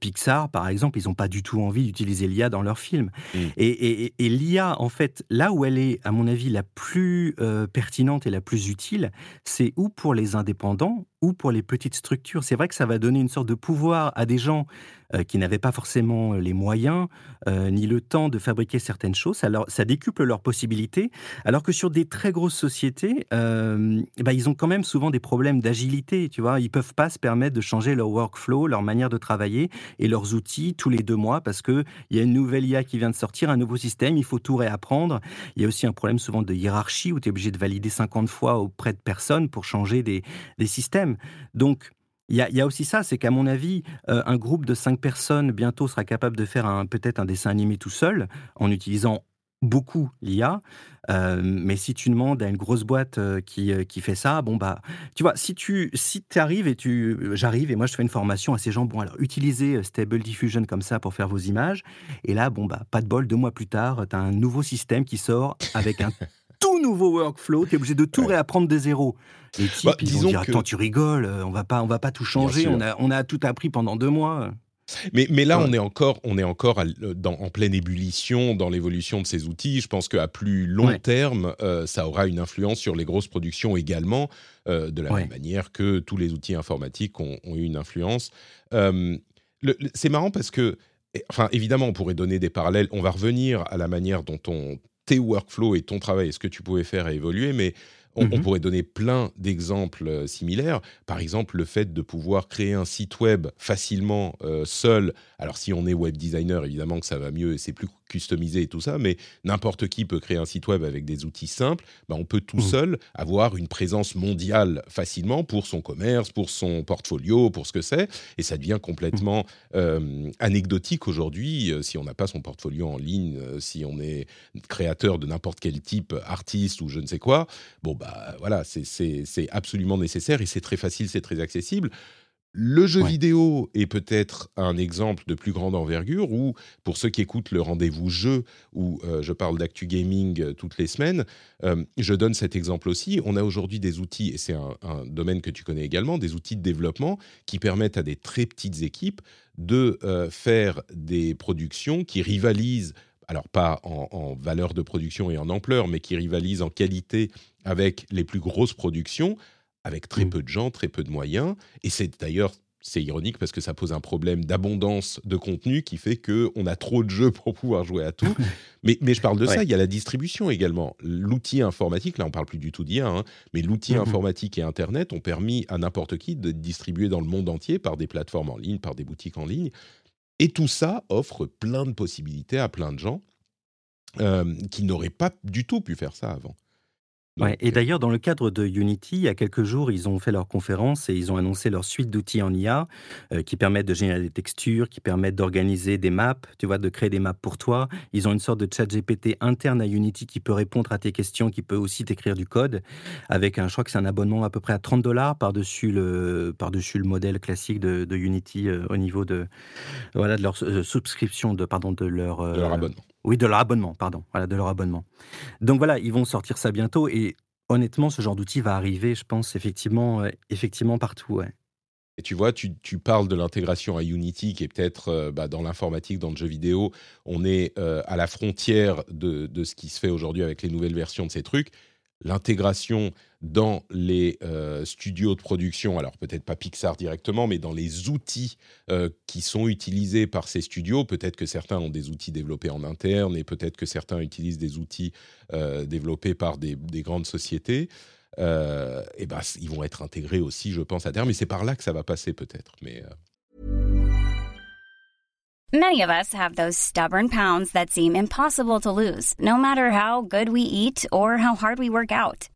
Pixar, par exemple, ils n'ont pas du tout envie d'utiliser l'IA dans leurs films. Mm. Et, et- et l'IA, en fait, là où elle est, à mon avis, la plus euh, pertinente et la plus utile, c'est ou pour les indépendants ou pour les petites structures. C'est vrai que ça va donner une sorte de pouvoir à des gens euh, qui n'avaient pas forcément les moyens euh, ni le temps de fabriquer certaines choses. Ça, ça décuple leurs possibilités. Alors que sur des très grosses sociétés, euh, bah, ils ont quand même souvent des problèmes d'agilité. Tu vois, ils peuvent pas se permettre de changer leur workflow, leur manière de travailler et leurs outils tous les deux mois parce que il y a une nouvelle IA qui vient de sortir, un nouveau système, il faut tout réapprendre. Il y a aussi un problème souvent de hiérarchie où tu es obligé de valider 50 fois auprès de personnes pour changer des systèmes. Donc, il y, a, aussi ça, c'est qu'à mon avis, euh, un groupe de 5 personnes bientôt sera capable de faire peut-être un dessin animé tout seul en utilisant beaucoup l'IA. Euh, mais si tu demandes à une grosse boîte euh, qui, qui fait ça, bon bah, tu vois, si tu si arrives et tu, j'arrive et moi je fais une formation à ces gens, bon alors utilisez Stable Diffusion comme ça pour faire vos images. Et là, bon bah, pas de bol, deux mois plus tard, tu as un nouveau système qui sort avec un tout nouveau workflow, tu es obligé de tout Ouais. réapprendre de zéro. Les types, Bah, ils vont dire, que- attends, tu rigoles, euh, on va pas, on va pas tout changer, on a, on a tout appris pendant deux mois. Mais, mais là, Ouais. on est encore, on est encore à l- dans- en pleine ébullition dans l'évolution de ces outils. Je pense qu'à plus long Ouais. terme, euh, ça aura une influence sur les grosses productions également, euh, de la Ouais. même manière que tous les outils informatiques ont, ont eu une influence. Euh, c'est marrant parce que, enfin, évidemment, on pourrait donner des parallèles. On va revenir à la manière dont ton, tes workflows et ton travail et ce que tu pouvais faire a évolué, mais on, on Mhm. pourrait donner plein d'exemples euh, similaires. Par exemple, le fait de pouvoir créer un site web facilement euh, seul. Alors, si on est web designer, évidemment que ça va mieux et c'est plus customisé et tout ça, mais n'importe qui peut créer un site web avec des outils simples. Ben, on peut tout Mhm. seul avoir une présence mondiale facilement pour son commerce, pour son portfolio, pour ce que c'est. Et ça devient complètement euh, anecdotique aujourd'hui euh, si on n'a pas son portfolio en ligne, si on est créateur de n'importe quel type, artiste ou je ne sais quoi. Bon, bah voilà, c'est- absolument nécessaire et c'est très facile, c'est très accessible. Le jeu Ouais. vidéo est peut-être un exemple de plus grande envergure où, pour ceux qui écoutent le rendez-vous jeu, où euh, je parle d'actu gaming euh, toutes les semaines, euh, je donne cet exemple aussi. On a aujourd'hui des outils, et c'est un, un domaine que tu connais également, des outils de développement qui permettent à des très petites équipes de faire des productions qui rivalisent, alors pas en, en valeur de production et en ampleur, mais qui rivalisent en qualité avec les plus grosses productions, avec très Mm. peu de gens, très peu de moyens. Et c'est d'ailleurs, c'est ironique parce que ça pose un problème d'abondance de contenu qui fait qu'on a trop de jeux pour pouvoir jouer à tout. mais, mais je parle de ça, il y a la distribution également. L'outil informatique, là on parle plus du tout d'IA, hein, mais l'outil Mhm. informatique et Internet ont permis à n'importe qui de distribuer dans le monde entier par des plateformes en ligne, par des boutiques en ligne. Et tout ça offre plein de possibilités à plein de gens euh, qui n'auraient pas du tout pu faire ça avant. Ouais, et d'ailleurs, dans le cadre de Unity, il y a quelques jours, ils ont fait leur conférence et ils ont annoncé leur suite d'outils en IA euh, qui permettent de générer des textures, qui permettent d'organiser des maps, tu vois, de créer des maps pour toi. Ils ont une sorte de chat GPT interne à Unity qui peut répondre à tes questions, qui peut aussi t'écrire du code avec un, je crois que c'est un abonnement à peu près à 30 dollars par-dessus le, par-dessus le modèle classique de, de Unity euh, au niveau de, voilà, de leur euh, subscription, de, pardon, de leur, de leur euh, abonnement. Oui, de leur abonnement, pardon. Voilà, de leur abonnement. Donc voilà, ils vont sortir ça bientôt et honnêtement, ce genre d'outil va arriver, je pense, effectivement, euh, effectivement partout. Et tu vois, tu, parles de l'intégration à Unity, qui est peut-être euh, bah, dans l'informatique, dans le jeu vidéo, on est euh, à la frontière de ce qui se fait aujourd'hui avec les nouvelles versions de ces trucs. L'intégration dans les euh, studios de production, alors peut-être pas Pixar directement, mais dans les outils euh, qui sont utilisés par ces studios. Peut-être que certains ont des outils développés en interne et peut-être que certains utilisent des outils euh, développés par des, des grandes sociétés. et ben, ils vont être intégrés aussi, je pense, à terme. Et c'est par là que ça va passer peut-être. Mais Many of us have those stubborn pounds that seem impossible to lose, no matter how good we eat or how hard we work out.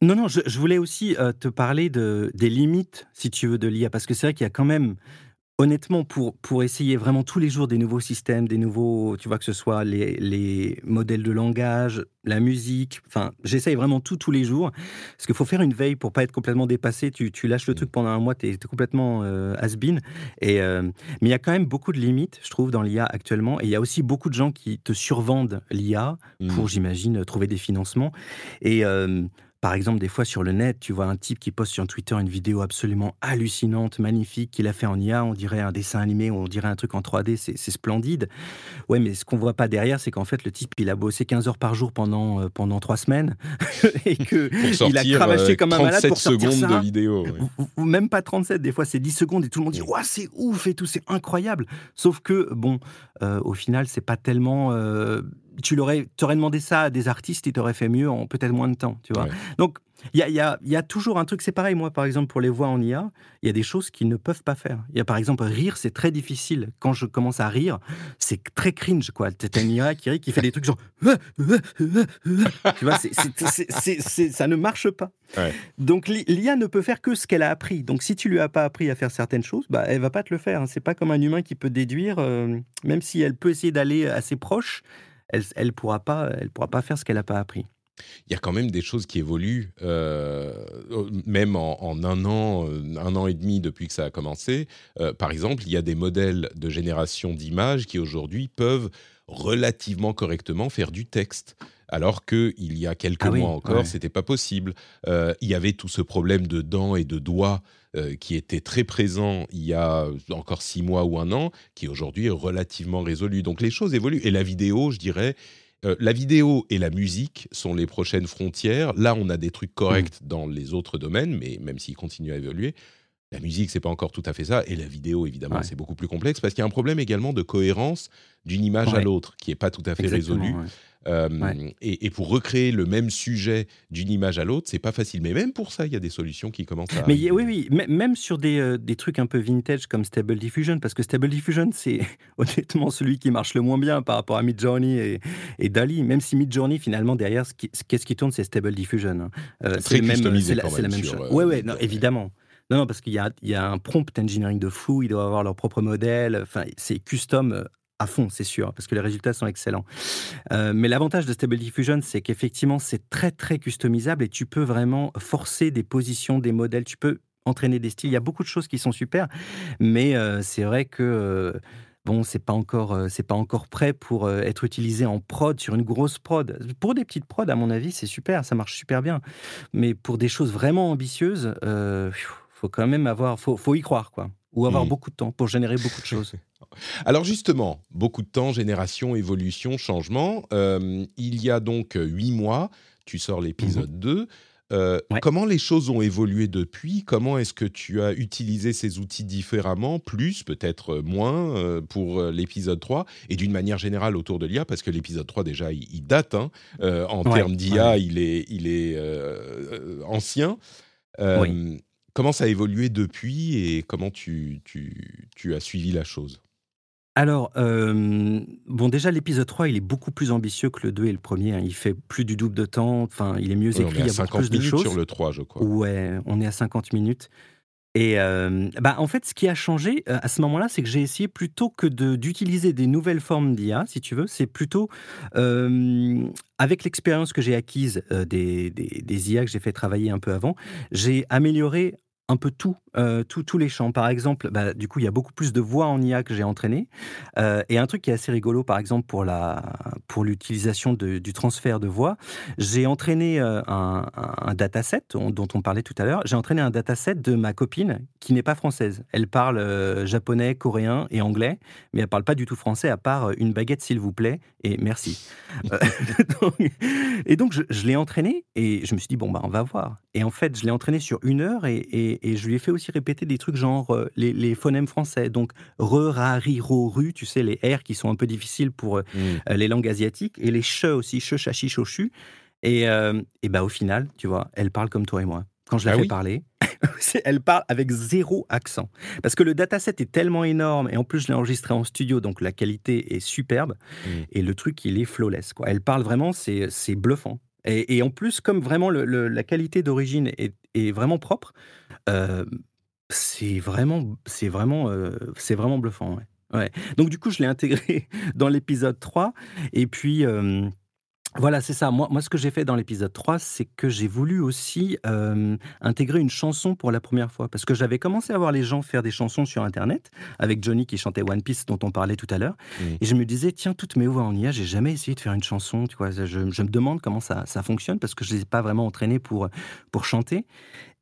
Non, non, je, je voulais aussi euh, te parler de, des limites, si tu veux, de l'IA, parce que c'est vrai qu'il y a quand même honnêtement, pour, pour essayer vraiment tous les jours des nouveaux systèmes, des nouveaux, tu vois, que ce soit les, les modèles de langage, la musique, enfin, j'essaye vraiment tout tous les jours. Parce qu'il faut faire une veille pour pas être complètement dépassé. Tu, tu lâches le truc pendant un mois, tu es, complètement euh, has-been. Et, euh, mais il y a quand même beaucoup de limites, je trouve, dans l'IA actuellement. Et il y a aussi beaucoup de gens qui te survendent l'IA pour, mmh. j'imagine, trouver des financements. Et. Euh, par exemple, des fois sur le net, tu vois un type qui poste sur Twitter une vidéo absolument hallucinante, magnifique, qu'il a fait en IA, on dirait un dessin animé, on dirait un truc en 3D, c'est splendide. Ouais, mais ce qu'on voit pas derrière, c'est qu'en fait, le type, il a bossé 15 heures par jour pendant, euh, pendant 3 semaines et qu'il a cravaché comme un malade pour sortir secondes de vidéo. Ou, même pas 37, des fois c'est 10 secondes et tout le monde dit ouais, c'est ouf et tout, c'est incroyable. Sauf que, bon, euh, au final, c'est pas tellement. Tu l'aurais, aurais demandé ça à des artistes, ils t'auraient fait mieux en peut-être moins de temps, tu vois. Donc, il y a, y, a, y a, toujours un truc, c'est pareil, moi, par exemple, pour les voix en IA, il y a des choses qu'ils ne peuvent pas faire. Il y a, par exemple, rire, c'est très difficile. Quand je commence à rire, c'est très cringe, quoi. T'as une IA qui rit, qui fait des trucs genre... tu vois, ça ne marche pas. Donc, l'IA ne peut faire que ce qu'elle a appris. Donc, si tu lui as pas appris à faire certaines choses, bah, elle va pas te le faire. Hein. C'est pas comme un humain qui peut déduire, euh, même si elle peut essayer d'aller assez proche, elle ne pourra, pas, elle pourra pas faire ce qu'elle n'a pas appris. Il y a quand même des choses qui évoluent, euh, même en, un an, euh, un an et demi depuis que ça a commencé. Euh, par exemple, il y a des modèles de génération d'images qui aujourd'hui peuvent relativement correctement faire du texte alors qu'il y a quelques ah mois encore, ce c'était pas possible. il y avait tout ce problème de dents et de doigts qui était très présent il y a encore six mois ou un an, qui aujourd'hui est relativement résolu. Donc les choses évoluent. Et la vidéo, je dirais, la vidéo et la musique sont les prochaines frontières. Là, on a des trucs corrects mmh. dans les autres domaines, mais même s'ils continuent à évoluer, la musique, c'est pas encore tout à fait ça. Et la vidéo, évidemment, c'est beaucoup plus complexe parce qu'il y a un problème également de cohérence d'une image à l'autre qui est pas tout à fait résolu. Euh, et, pour recréer le même sujet d'une image à l'autre, c'est pas facile. Mais même pour ça, il y a des solutions qui commencent à. Mais oui, oui, même sur des, euh, des, trucs un peu vintage comme Stable Diffusion, parce que Stable Diffusion, c'est honnêtement celui qui marche le moins bien par rapport à Midjourney et, et Dali. Même si Midjourney, finalement, derrière, qu'est-ce qui tourne, c'est Stable Diffusion. Hein. Euh, c'est la, la, même chose. Oui, oui, évidemment. Non, non, parce qu'il y y a un prompt engineering de fou, ils doivent avoir leur propre modèle, enfin, c'est custom à fond, c'est sûr, parce que les résultats sont excellents. Euh, mais l'avantage de Stable Diffusion, c'est qu'effectivement, c'est très, très customisable et tu peux vraiment forcer des positions, des modèles, tu peux entraîner des styles. Il y a beaucoup de choses qui sont super, mais euh, c'est vrai que... Euh, bon, c'est pas encore, c'est pas encore prêt pour être utilisé en prod sur une grosse prod. Pour des petites prods, à mon avis, c'est super, ça marche super bien. Mais pour des choses vraiment ambitieuses, euh, faut quand même avoir, faut, faut y croire, quoi, ou avoir mmh. beaucoup de temps pour générer beaucoup de choses. Alors justement, beaucoup de temps, génération, évolution, changement. Euh, il y a donc huit mois, tu sors l'épisode 2. Mmh euh, comment les choses ont évolué depuis? Comment est-ce que tu as utilisé ces outils différemment, plus, peut-être moins, euh, pour l'épisode 3 Et d'une manière générale autour de l'IA, parce que l'épisode 3, déjà, il, date. Hein, en termes d'IA, il est, il est ancien. Comment ça a évolué depuis et comment tu, tu, tu as suivi la chose? Alors, euh, bon, déjà, l'épisode 3, il est beaucoup plus ambitieux que le 2 et le premier. hein. Il fait plus du double de temps. Enfin, il est mieux écrit. Il y a beaucoup 50 plus de minutes choses. sur le 3, je crois. Ouais, on est à 50 minutes. Et euh, bah, en fait, ce qui a changé euh, à ce moment-là, c'est que j'ai essayé plutôt que de- d'utiliser des nouvelles formes d'IA, si tu veux, c'est plutôt euh, avec l'expérience que j'ai acquise des, des- des IA que j'ai fait travailler un peu avant, j'ai amélioré un peu tout, euh, tout- tous les champs. Par exemple, bah, du coup, il y a beaucoup plus de voix en IA que j'ai entraîné. Euh, et un truc qui est assez rigolo, par exemple, pour la pour l'utilisation du transfert de voix, j'ai entraîné euh, un, un- un dataset on- dont on parlait tout à l'heure. J'ai entraîné un dataset de ma copine qui n'est pas française. Elle parle euh, japonais, coréen et anglais, mais elle parle pas du tout français à part une baguette s'il vous plaît et merci. Donc- et donc je, je l'ai entraîné et je me suis dit bon bah on va voir. Et en fait je l'ai entraîné sur une heure et, et- et je lui ai fait aussi répéter des trucs genre euh, les, les phonèmes français. Donc re, ra, ri, ro, ru, tu sais les R qui sont un peu difficiles pour euh, Mm. euh, les langues asiatiques et les che aussi, che, chachi, chochu. Et, euh, et bah au final, tu vois, elle parle comme toi et moi. Quand je la Ah fais oui? parler, elle parle avec zéro accent. Parce que le dataset est tellement énorme et en plus je l'ai enregistré en studio, donc la qualité est superbe. Mm. Et le truc, il est flawless. Quoi. Elle parle vraiment, c'est c'est bluffant. Et, et en plus, comme vraiment le- le- la qualité d'origine est, est vraiment propre, c'est vraiment, c'est vraiment, c'est vraiment bluffant. ouais. Ouais. Donc du coup, je l'ai intégré dans l'épisode 3. Et puis, voilà, c'est ça. Moi, moi, ce que j'ai fait dans l'épisode 3, c'est que j'ai voulu aussi euh, intégrer une chanson pour la première fois. Parce que j'avais commencé à voir les gens faire des chansons sur Internet, avec Johnny qui chantait One Piece, dont on parlait tout à l'heure. Et je me disais, tiens, toutes mes voix en IA, j'ai jamais essayé de faire une chanson. Tu vois, je, je me demande comment ça, ça fonctionne, parce que je ne les ai pas vraiment entraînés pour, pour chanter.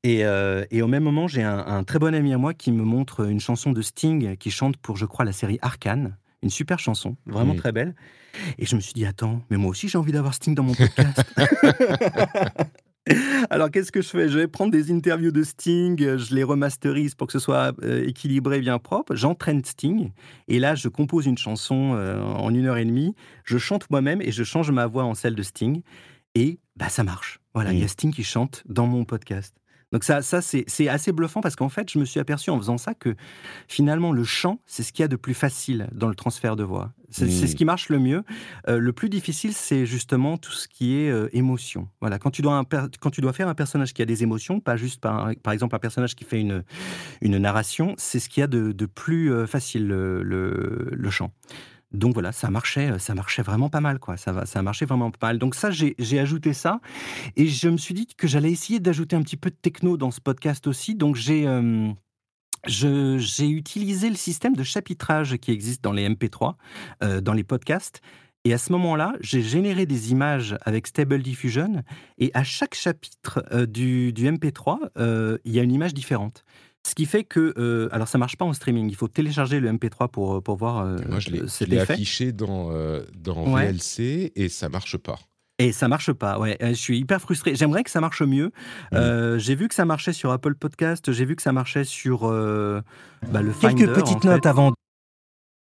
Et, euh, et au même moment, j'ai un, un très bon ami à moi qui me montre une chanson de Sting qui chante pour, je crois, la série Arcane. Une super chanson, vraiment Mm. très belle. Et je me suis dit, attends, mais moi aussi j'ai envie d'avoir Sting dans mon podcast. Alors qu'est-ce que je fais? Je vais prendre des interviews de Sting, je les remasterise pour que ce soit euh, équilibré, bien propre. J'entraîne Sting et là je compose une chanson euh, en une heure et demie. Je chante moi-même et je change ma voix en celle de Sting et bah ça marche. Voilà, il y a Mm. Sting qui chante dans mon podcast. Donc ça, ça c'est assez bluffant parce qu'en fait, je me suis aperçu en faisant ça que finalement le chant, c'est ce qu'il y a de plus facile dans le transfert de voix. C'est c'est Mm. ce qui marche le mieux. Euh, le plus difficile, c'est justement tout ce qui est euh, émotion. Voilà, quand tu dois un quand tu dois faire un personnage qui a des émotions, pas juste par, par exemple un personnage qui fait une une narration, c'est ce qu'il y a de, de plus euh, facile le, le, le chant. Donc voilà, ça marchait, ça marchait vraiment pas mal, quoi. Ça va, ça vraiment pas mal. Donc ça, j'ai ajouté ça, et je me suis dit que j'allais essayer d'ajouter un petit peu de techno dans ce podcast aussi. Donc j'ai euh, utilisé le système de chapitrage qui existe dans les MP3, euh, dans les podcasts. Et à ce moment-là, j'ai généré des images avec Stable Diffusion. Et à chaque chapitre euh, du, du MP3, euh, il y a une image différente. Ce qui fait que, euh, alors ça marche pas en streaming, il faut télécharger le MP3 pour, pour voir euh, Moi, je l'ai je cet l'ai effet. affiché dans, euh, dans Ouais. VLC et ça marche pas. Et ça marche pas, ouais. Euh, Je suis hyper frustré. J'aimerais que ça marche mieux. Euh, j'ai vu que ça marchait sur Apple Podcast, j'ai vu que ça marchait sur euh, bah, le Quelques Finder, petites en fait. notes avant.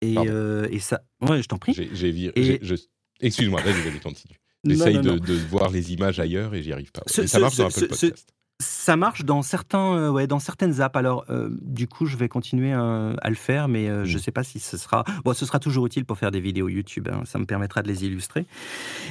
Et, euh, et ça. Ouais, je t'en prie. J'ai j'ai vir- Et- j'ai- je- Excuse-moi, vas-y, vas-y, continue. J'essaye non, de, non. de voir les images ailleurs et j'y arrive pas. Ce- Et ça ce- marche dans ce- Apple ce- Podcast. Ça marche dans certains, euh, ouais, dans certaines apps. Alors, euh, du coup, je vais continuer euh, à le faire, mais je Mm. sais pas si ce sera. Bon, ce sera toujours utile pour faire des vidéos YouTube. hein, ça me permettra de les illustrer.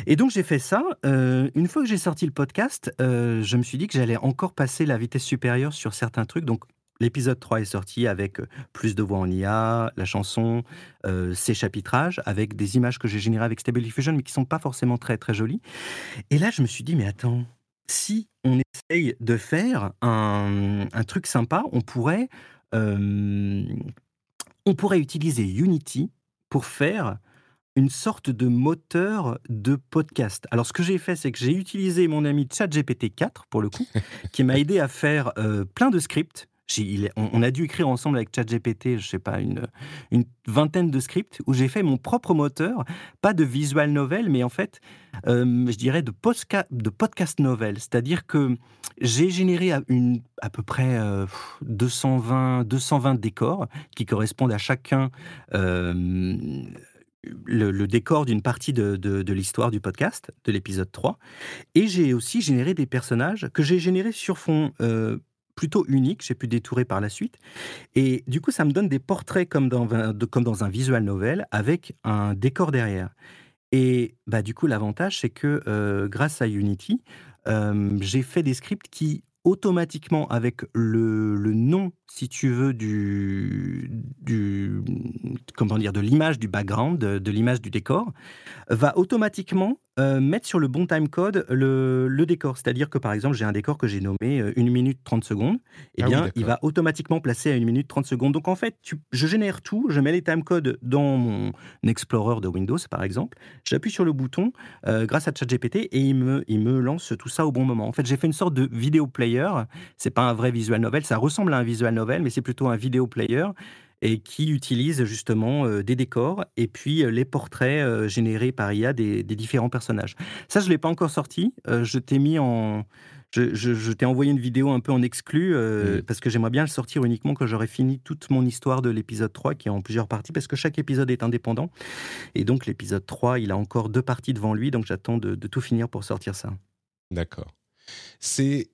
Et donc, j'ai fait ça. Une fois que j'ai sorti le podcast, je me suis dit que j'allais encore passer la vitesse supérieure sur certains trucs. Donc, l'épisode 3 est sorti avec plus de voix en IA, la chanson, euh, ses chapitrages, avec des images que j'ai générées avec Stable Diffusion, mais qui sont pas forcément très très jolies. Et là, je me suis dit, mais attends, si on essaye de faire un, truc sympa, on pourrait, euh, on pourrait utiliser Unity pour faire une sorte de moteur de podcast. Alors, ce que j'ai fait, c'est que j'ai utilisé mon ami ChatGPT 4, pour le coup, qui m'a aidé à faire euh, plein de scripts. On, a dû écrire ensemble avec ChatGPT, je sais pas, une, vingtaine de scripts où j'ai fait mon propre moteur, pas de visual novel, mais en fait, euh, je dirais de, podcast novel. C'est-à-dire que j'ai généré à, une, à peu près euh, 220, 220 décors qui correspondent à chacun euh, le, décor d'une partie de, l'histoire du podcast, de l'épisode 3. Et j'ai aussi généré des personnages que j'ai générés sur fond euh, plutôt unique. J'ai pu détourer par la suite. Et du coup, ça me donne des portraits comme dans, un- visual novel avec un décor derrière. Et bah, du coup, l'avantage, c'est que euh, grâce à Unity, euh, j'ai fait des scripts qui, automatiquement, avec le, nom, si tu veux, du, du de l'image du background, de l'image du décor, va automatiquement euh, mettre sur le bon timecode le, le décor. C'est-à-dire que, par exemple, j'ai un décor que j'ai nommé euh, 1 minute 30 secondes. Eh Ah oui, bien, il va automatiquement placer à 1 minute 30 secondes. Donc, en fait, tu- je génère tout, je mets les timecodes dans mon Explorer de Windows, par exemple. J'appuie sur le bouton euh, grâce à ChatGPT et il me, il me lance tout ça au bon moment. En fait, j'ai fait une sorte de vidéo player. C'est pas un vrai visual novel, ça ressemble à un visual novel, mais c'est plutôt un vidéo player et qui utilise justement euh, des décors et puis euh, les portraits euh, générés par IA des, des différents personnages. Ça, je ne l'ai pas encore sorti. Je t'ai mis en. Je, je- je t'ai envoyé une vidéo un peu en exclu parce que j'aimerais bien le sortir uniquement quand j'aurai fini toute mon histoire de l'épisode 3 qui est en plusieurs parties parce que chaque épisode est indépendant. Et donc l'épisode 3, il a encore deux parties devant lui, donc j'attends de, de tout finir pour sortir ça. D'accord. C'est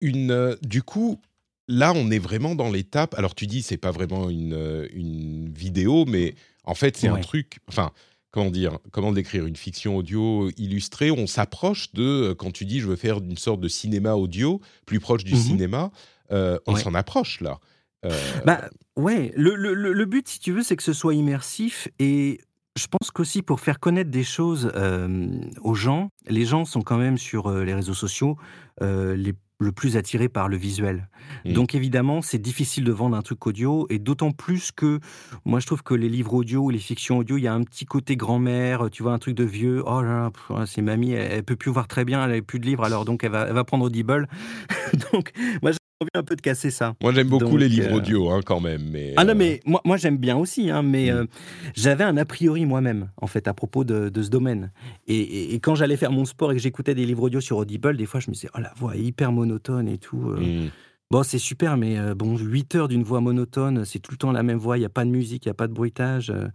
une. du coup, là, on est vraiment dans l'étape. Alors, tu dis, c'est pas vraiment une, euh, une vidéo, mais en fait, c'est un truc. Enfin, comment dire Comment décrire Une fiction audio illustrée. On s'approche de. euh, Quand tu dis, je veux faire une sorte de cinéma audio, plus proche du Mhm. cinéma, euh, on Ouais. s'en approche là. Euh, Bah ouais, le, le- le- le but, si tu veux, c'est que ce soit immersif et je pense qu'aussi pour faire connaître des choses euh, aux gens, les gens sont quand même sur euh, les réseaux sociaux euh, les, le plus attirés par le visuel. Mm. Donc évidemment, c'est difficile de vendre un truc audio et d'autant plus que moi je trouve que les livres audio ou les fictions audio, il y a un petit côté grand-mère, tu vois, un truc de vieux. Oh là là, c'est mamie, elle, elle peut plus voir très bien, elle a plus de livres, alors donc elle va, elle va prendre Audible. donc moi envie un peu de casser ça. Moi, j'aime beaucoup Donc, les livres euh, audio, hein, quand même. Mais, Ah non, euh, mais moi, moi j'aime bien aussi, hein, mais Mm. euh, j'avais un a priori moi-même, en fait, à propos de, de ce domaine. Et, et- et quand j'allais faire mon sport et que j'écoutais des livres audio sur Audible, des fois je me disais, oh la voix est hyper monotone et tout. hmm. Bon, c'est super, mais euh, bon, 8 heures d'une voix monotone, c'est tout le temps la même voix, il n'y a pas de musique, il n'y a pas de bruitage. euh,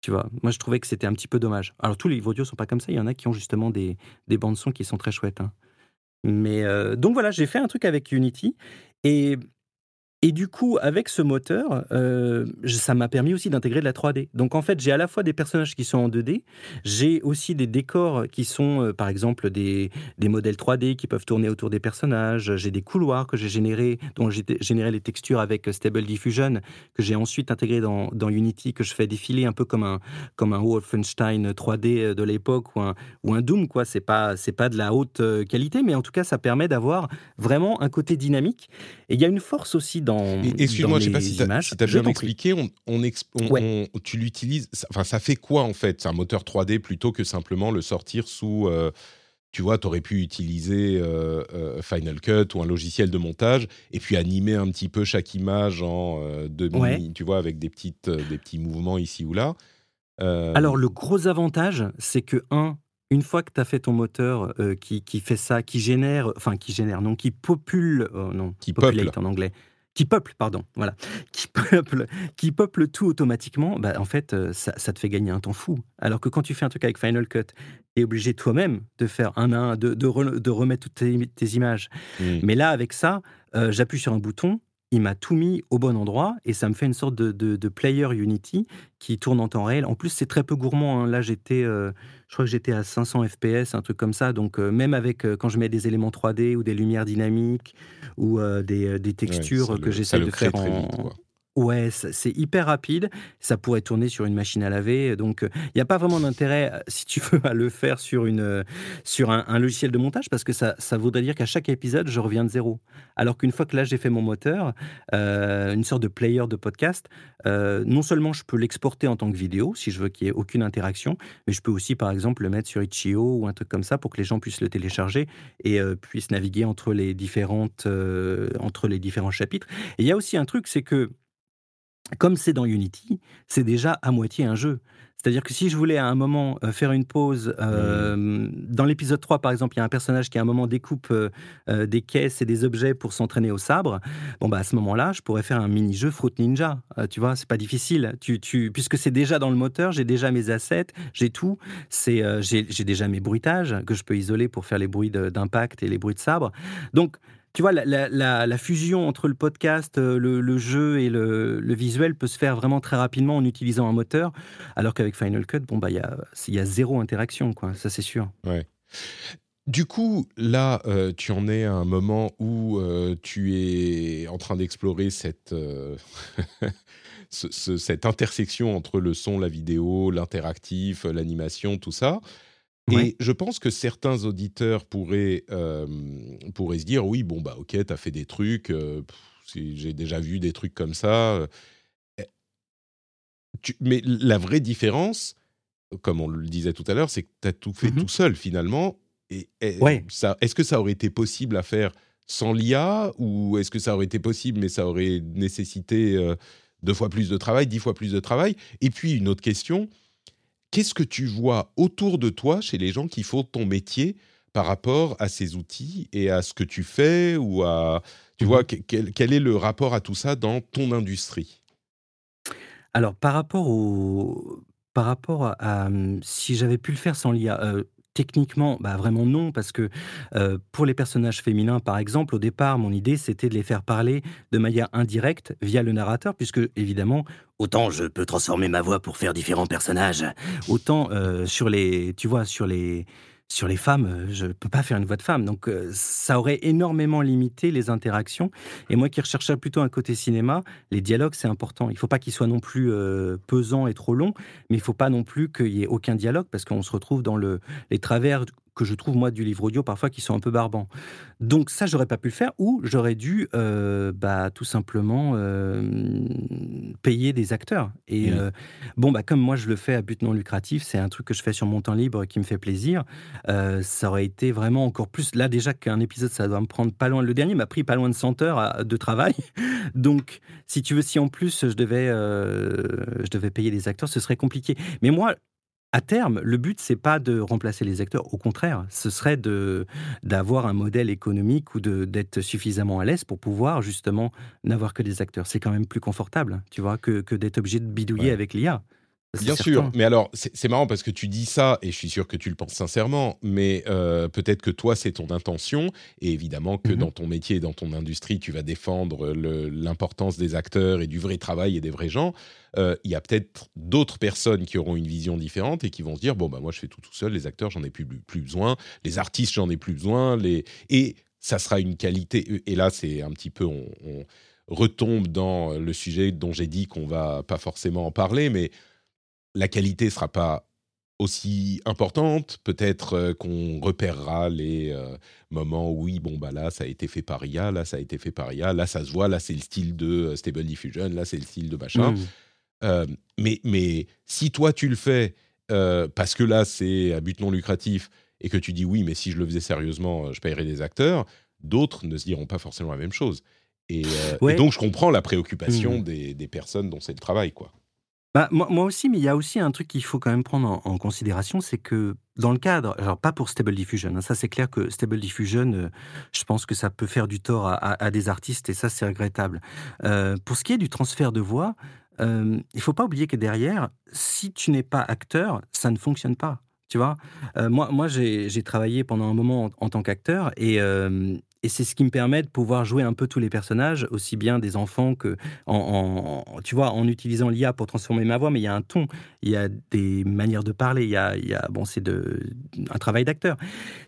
tu vois, moi je trouvais que c'était un petit peu dommage. Alors tous les livres audio sont pas comme ça, il y en a qui ont justement des, des bandes son qui sont très chouettes. hein. Mais euh, donc voilà, j'ai fait un truc avec Unity et et du coup, avec ce moteur, euh, ça m'a permis aussi d'intégrer de la 3D. Donc en fait, j'ai à la fois des personnages qui sont en 2D, j'ai aussi des décors qui sont, euh, par exemple, des, des modèles 3D qui peuvent tourner autour des personnages, j'ai des couloirs que j'ai générés, dont j'ai généré les textures avec Stable Diffusion, que j'ai ensuite intégré dans, dans Unity, que je fais défiler un peu comme un, comme un Wolfenstein 3D de l'époque ou un, ou un Doom, quoi. C'est pas, pas de la haute euh, qualité, mais en tout cas, ça permet d'avoir vraiment un côté dynamique. Et il y a une force aussi dans. Excuse-moi, je sais pas si tu as, bien expliqué. On, on exp- on- Ouais. on- tu l'utilises. Enfin, ça fait quoi en fait C'est un moteur 3D plutôt que simplement le sortir sous. euh, tu vois, tu aurais pu utiliser euh, euh, Final Cut ou un logiciel de montage et puis animer un petit peu chaque image en demi, Ouais. tu vois, avec des, petites, des petits mouvements ici ou là. Alors, le gros avantage, c'est que, un, une fois que tu as fait ton moteur euh, qui, qui fait ça, qui génère, enfin, qui génère, non, qui popule, euh, non, Qui populate peuple. en anglais, qui peuple, pardon, voilà, qui peuple, qui peuple tout automatiquement, bah, en fait, euh, ça, ça te fait gagner un temps fou. Alors que quand tu fais un truc avec Final Cut, tu es obligé toi-même de faire un à un, de, de, re- de remettre toutes tes, tes images. hmm. Mais là, avec ça, euh, j'appuie sur un bouton, il m'a tout mis au bon endroit et ça me fait une sorte de, de- de player Unity qui tourne en temps réel. En plus, c'est très peu gourmand. hein. Là, j'étais, euh, je crois que j'étais à 500 FPS, un truc comme ça. Donc, euh, même avec euh, quand je mets des éléments 3D ou des lumières dynamiques ou des, des textures que j'essaie de faire très en, vite, ça- c'est hyper rapide. Ça pourrait tourner sur une machine à laver. Donc, il n'y a pas vraiment d'intérêt, euh, si tu veux, à le faire sur, une, euh, sur un, logiciel de montage parce que ça, ça voudrait dire qu'à chaque épisode, je reviens de zéro. Alors qu'une fois que là, j'ai fait mon moteur, euh, une sorte de player de podcast, euh, non seulement je peux l'exporter en tant que vidéo, si je veux qu'il n'y ait aucune interaction, mais je peux aussi, par exemple, le mettre sur Itch.io ou un truc comme ça pour que les gens puissent le télécharger et euh, puissent naviguer entre les, différentes, euh, entre les différents chapitres. Et il y a aussi un truc, c'est que comme c'est dans Unity, c'est déjà à moitié un jeu. C'est-à-dire que si je voulais à un moment euh, faire une pause, euh, dans l'épisode 3 par exemple, il y a un personnage qui à un moment découpe euh, des caisses et des objets pour s'entraîner au sabre, bon bah à ce moment-là, je pourrais faire un mini-jeu Fruit Ninja. Euh, tu vois, c'est pas difficile. Tu, tu, puisque c'est déjà dans le moteur, j'ai déjà mes assets, j'ai tout. C'est, j'ai, j'ai déjà mes bruitages que je peux isoler pour faire les bruits de- d'impact et les bruits de sabre. Donc, tu vois, la, fusion entre le podcast, euh, le, jeu et le, visuel peut se faire vraiment très rapidement en utilisant un moteur, alors qu'avec Final Cut, bon, bah, il y a, zéro interaction, quoi, ça c'est sûr. Ouais. Du coup, là, euh, tu en es à un moment où euh, tu es en train d'explorer cette intersection entre le son, la vidéo, l'interactif, l'animation, tout ça. Et je pense que certains auditeurs pourraient, euh, pourraient se dire oui, bon, bah ok, tu as fait des trucs, euh, j'ai déjà vu des trucs comme ça. Euh, tu, mais la vraie différence, comme on le disait tout à l'heure, c'est que tu as tout fait mmh tout seul finalement. Et, est-ce que ça aurait été possible à faire sans l'IA ou est-ce que ça aurait été possible mais ça aurait nécessité deux fois plus de travail, dix fois plus de travail? Et puis une autre question, qu'est-ce que tu vois autour de toi chez les gens qui font ton métier par rapport à ces outils et à ce que tu fais ou à tu mmh vois quel, est le rapport à tout ça dans ton industrie? Alors par rapport au par rapport à, si j'avais pu le faire sans l'IA, euh, Techniquement, bah vraiment non, parce que euh, pour les personnages féminins, par exemple, au départ, mon idée, c'était de les faire parler de manière indirecte via le narrateur, puisque évidemment, autant je peux transformer ma voix pour faire différents personnages, autant euh, sur les, tu vois, sur les sur les femmes, euh, je ne peux pas faire une voix de femme. Donc, euh, ça aurait énormément limité les interactions. Et moi qui recherchais plutôt un côté cinéma, les dialogues, c'est important. Il ne faut pas qu'ils soient non plus euh, pesants et trop longs, mais il ne faut pas non plus qu'il y ait aucun dialogue, parce qu'on se retrouve dans le, les travers que je trouve moi du livre audio parfois qui sont un peu barbants. Donc ça j'aurais pas pu le faire ou j'aurais dû euh, bah, tout simplement euh, payer des acteurs. Et euh, bon bah comme moi je le fais à but non lucratif, c'est un truc que je fais sur mon temps libre qui me fait plaisir. ça aurait été vraiment encore plus là déjà qu'un épisode ça doit me prendre pas loin. Le dernier m'a pris pas loin de 100 heures de travail. Donc si tu veux si en plus je devais je devais payer des acteurs, ce serait compliqué. Mais moi à terme, le but, c'est pas de remplacer les acteurs. Au contraire, ce serait de d'avoir un modèle économique ou d'être suffisamment à l'aise pour pouvoir justement n'avoir que des acteurs. C'est quand même plus confortable, tu vois, que, que d'être obligé de bidouiller avec l'IA. Bien sûr, mais alors c'est marrant parce que tu dis ça et je suis sûr que tu le penses sincèrement, mais euh, peut-être que toi c'est ton intention et évidemment que mmh dans ton métier et dans ton industrie tu vas défendre l'importance des acteurs et du vrai travail et des vrais gens. Euh, il y a peut-être d'autres personnes qui auront une vision différente et qui vont se dire bon bah moi je fais tout tout seul, les acteurs j'en ai plus, plus besoin, les artistes j'en ai plus besoin, les et ça sera une qualité et là c'est un petit peu on, on retombe dans le sujet dont j'ai dit qu'on va pas forcément en parler, mais la qualité sera pas aussi importante. Peut-être euh, qu'on repérera les euh, moments où, oui, bon, bah là, ça a été fait par IA, là, ça a été fait par IA, là, ça se voit, là, c'est le style de euh, Stable Diffusion, là, c'est le style de machin. Mmh. mais, mais si toi, tu le fais parce que là, c'est à but non lucratif et que tu dis oui, mais si je le faisais sérieusement, je paierais des acteurs, d'autres ne se diront pas forcément la même chose. Et, donc, je comprends la préoccupation mmh. des, des personnes dont c'est le travail, quoi. Bah, moi, aussi, mais il y a aussi un truc qu'il faut quand même prendre en, considération, c'est que dans le cadre, alors pas pour Stable Diffusion, hein, ça c'est clair que Stable Diffusion, euh, je pense que ça peut faire du tort à, des artistes et ça c'est regrettable. Euh, pour ce qui est du transfert de voix, euh, il faut pas oublier que derrière, si tu n'es pas acteur, ça ne fonctionne pas. Tu vois, euh, moi, moi j'ai travaillé pendant un moment en, tant qu'acteur et, et c'est ce qui me permet de pouvoir jouer un peu tous les personnages, aussi bien des enfants que, en, tu vois, en utilisant l'IA pour transformer ma voix. Mais il y a un ton, il y a des manières de parler, il y a, il y a bon, c'est de un travail d'acteur.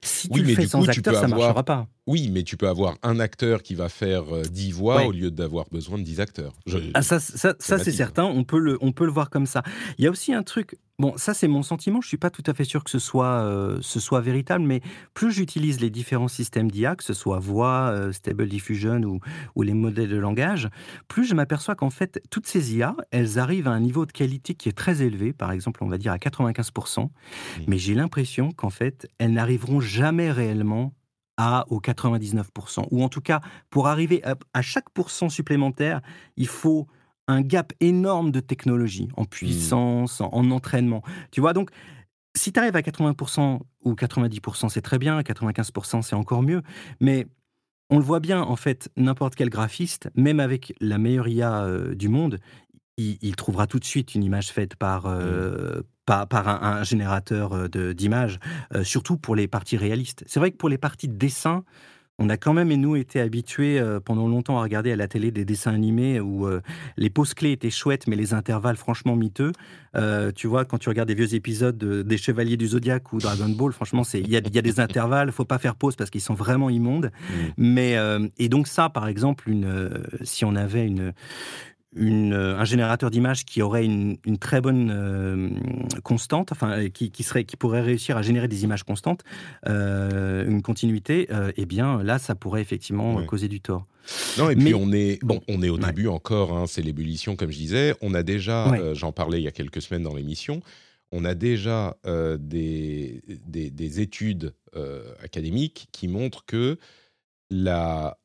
Si tu le fais sans acteur, ça ne marchera pas. Oui, mais tu peux avoir un acteur qui va faire 10 euh, voix au lieu d'avoir besoin de 10 acteurs. ah, ça, ça, ça c'est certain. On peut le, on peut le voir comme ça. Il y a aussi un truc. Bon, ça c'est mon sentiment. Je suis pas tout à fait sûr que ce soit, euh, ce soit véritable, mais plus j'utilise les différents systèmes d'IA, que ce soit voix, euh, Stable Diffusion ou, ou, les modèles de langage, plus je m'aperçois qu'en fait toutes ces IA, elles arrivent à un niveau de qualité qui est très élevé. Par exemple, on va dire à 95%, mais j'ai l'impression qu'en fait elles n'arriveront jamais réellement à aux 99%. Ou en tout cas, pour arriver à, à chaque pourcent supplémentaire, il faut un gap énorme de technologie, en puissance, en, entraînement. Tu vois, donc, si tu arrives à 80% ou 90%, c'est très bien, 95% c'est encore mieux, mais on le voit bien, en fait, n'importe quel graphiste, même avec la meilleure IA euh, du monde, il, trouvera tout de suite une image faite par, euh, par, un, générateur euh, d'images, surtout pour les parties réalistes. C'est vrai que pour les parties de dessin, on a quand même, et nous, été habitués euh, pendant longtemps à regarder à la télé des dessins animés où euh, les pauses clés étaient chouettes, mais les intervalles franchement miteux. Euh, tu vois, quand tu regardes des vieux épisodes des Chevaliers du Zodiaque ou Dragon Ball, franchement, il y a, y a, des intervalles, faut pas faire pause parce qu'ils sont vraiment immondes. Mmh. Mais, et donc ça, par exemple, une, si on avait une, euh, un générateur d'images qui aurait une, très bonne euh, constante, enfin, qui, serait, qui pourrait réussir à générer des images constantes, euh, une continuité, eh bien là, ça pourrait effectivement causer du tort. Non, et puis on est, bon, on est au début encore, hein, c'est l'ébullition, comme je disais. On a déjà, j'en parlais il y a quelques semaines dans l'émission, on a déjà des, des, études académiques qui montrent que la,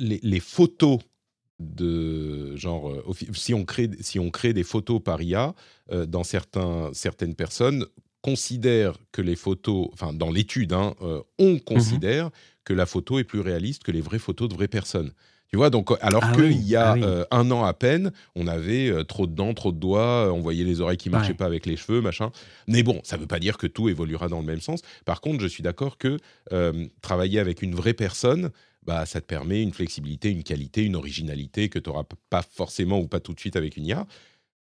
les photos de genre euh, si on crée si on crée des photos par IA euh, dans certains certaines personnes considèrent que les photos enfin dans l'étude hein, euh, on mmh considère que la photo est plus réaliste que les vraies photos de vraies personnes. Tu vois donc alors ah qu'il y a ah un an à peine on avait trop de dents trop de doigts on voyait les oreilles qui marchaient pas avec les cheveux machin. Mais bon ça veut pas dire que tout évoluera dans le même sens. Par contre je suis d'accord que travailler avec une vraie personne bah, ça te permet une flexibilité, une qualité, une originalité que tu n'auras pas forcément ou pas tout de suite avec une IA.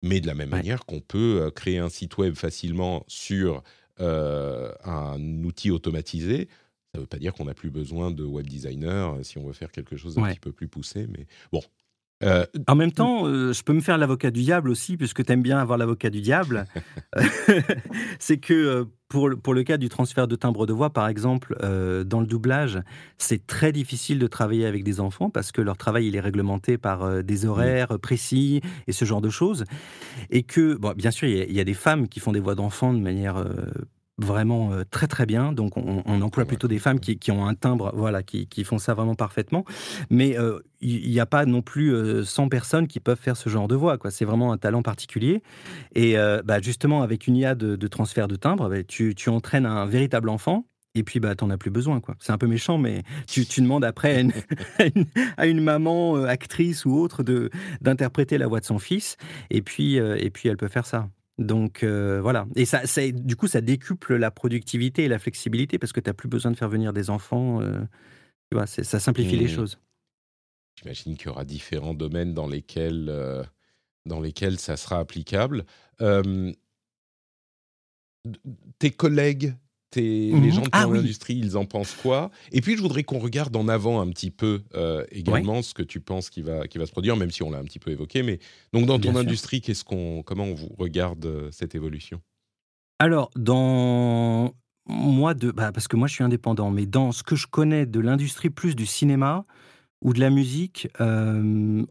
Mais de la même manière qu'on peut euh, créer un site web facilement sur euh, un outil automatisé, ça ne veut pas dire qu'on n'a plus besoin de web designer euh, si on veut faire quelque chose d'un petit peu plus poussé. Mais bon, euh, en même temps, euh, je peux me faire l'avocat du diable aussi, puisque tu aimes bien avoir l'avocat du diable. c'est que euh, pour, pour le cas du transfert de timbre de voix, par exemple, dans le doublage, c'est très difficile de travailler avec des enfants parce que leur travail il est réglementé par des horaires précis et ce genre de choses. Et que, bon, bien sûr, il y, a des femmes qui font des voix d'enfants de manière vraiment euh, très très bien. Donc on, emploie plutôt des femmes qui, ont un timbre, voilà, qui, font ça vraiment parfaitement. Mais euh, il n'y a pas non plus 100 euh, personnes qui peuvent faire ce genre de voix. Quoi. C'est vraiment un talent particulier. Et bah, justement, avec une IA de, transfert de timbre, bah, tu, entraînes un véritable enfant et puis, bah, t'en as plus besoin, quoi. C'est un peu méchant, mais tu, demandes après à une, maman, actrice ou autre, de d'interpréter la voix de son fils, et puis, et puis elle peut faire ça. Donc euh, voilà. Et ça, du coup, ça décuple la productivité et la flexibilité parce que tu n'as plus besoin de faire venir des enfants. Euh, tu vois, ça simplifie les mmh. choses. J'imagine qu'il y aura différents domaines dans lesquels, euh, dans lesquels ça sera applicable. tes collègues les mmh gens de ah l'industrie, ils en pensent quoi Et puis, je voudrais qu'on regarde en avant un petit peu euh, également ce que tu penses qui va, qui va se produire, même si on l'a un petit peu évoqué. Mais donc, dans ton industrie, qu'est-ce qu'on, comment on vous regarde euh, cette évolution? Alors, dans moi, de, bah, parce que moi, je suis indépendant, mais dans ce que je connais de l'industrie plus du cinéma ou de la musique, euh,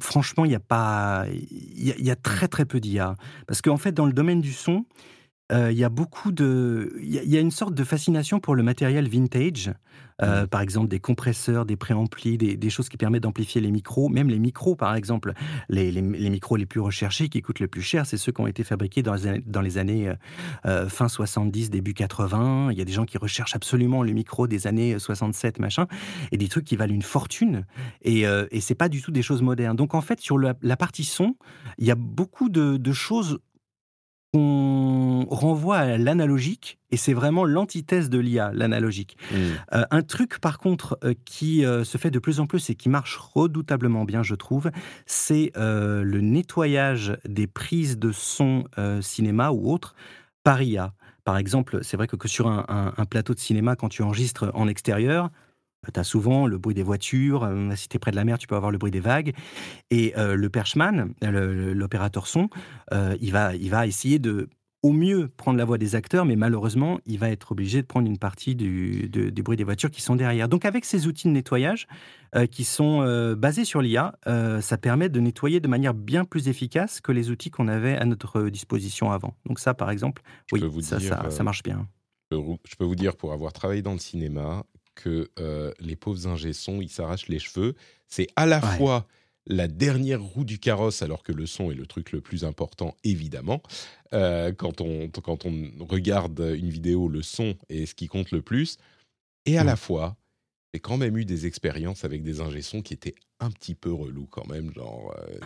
franchement, il y a pas, il y, y, a très très peu d'IA, parce qu'en fait, dans le domaine du son il y a beaucoup de il y a une sorte de fascination pour le matériel vintage. Mmh. par exemple, des compresseurs, des préamplis, des des choses qui permettent d'amplifier les micros. Même les micros, par exemple, les les les micros les plus recherchés, qui coûtent le plus cher, c'est ceux qui ont été fabriqués dans les années dans les années, fin 70, début 80. Il y a des gens qui recherchent absolument le micro des années, 67, machin et des trucs qui valent une fortune et et c'est pas du tout des choses modernes. Donc en fait, sur la la partie son, il y a beaucoup de de choses on renvoie à l'analogique, et c'est vraiment l'antithèse de l'IA, l'analogique. Mmh. Euh, un truc, par contre, euh, qui euh, se fait de plus en plus et qui marche redoutablement bien, je trouve, c'est le nettoyage des prises de son cinéma ou autres par IA. Par exemple, c'est vrai que, que sur un, plateau de cinéma, quand tu enregistres en extérieur, tu as souvent le bruit des voitures. Euh, si tu es près de la mer, tu peux avoir le bruit des vagues. Et euh, le perchman, l'opérateur son, euh, il, va, il va essayer de au mieux prendre la voix des acteurs, mais malheureusement, il va être obligé de prendre une partie du, des bruits des voitures qui sont derrière. Donc avec ces outils de nettoyage qui sont basés sur l'IA, ça permet de nettoyer de manière bien plus efficace que les outils qu'on avait à notre disposition avant. Donc ça, par exemple, oui, ça, ça, marche bien. Je peux vous dire, pour avoir travaillé dans le cinéma, que euh, les pauvres ingé ils s'arrachent les cheveux. C'est à la fois la dernière roue du carrosse, alors que le son est le truc le plus important, évidemment. Euh, quand, on, quand on regarde une vidéo, le son est ce qui compte le plus. Et à la mmh. fois, j'ai quand même eu des expériences avec des ingé qui étaient un petit peu relous quand même. Genre, euh,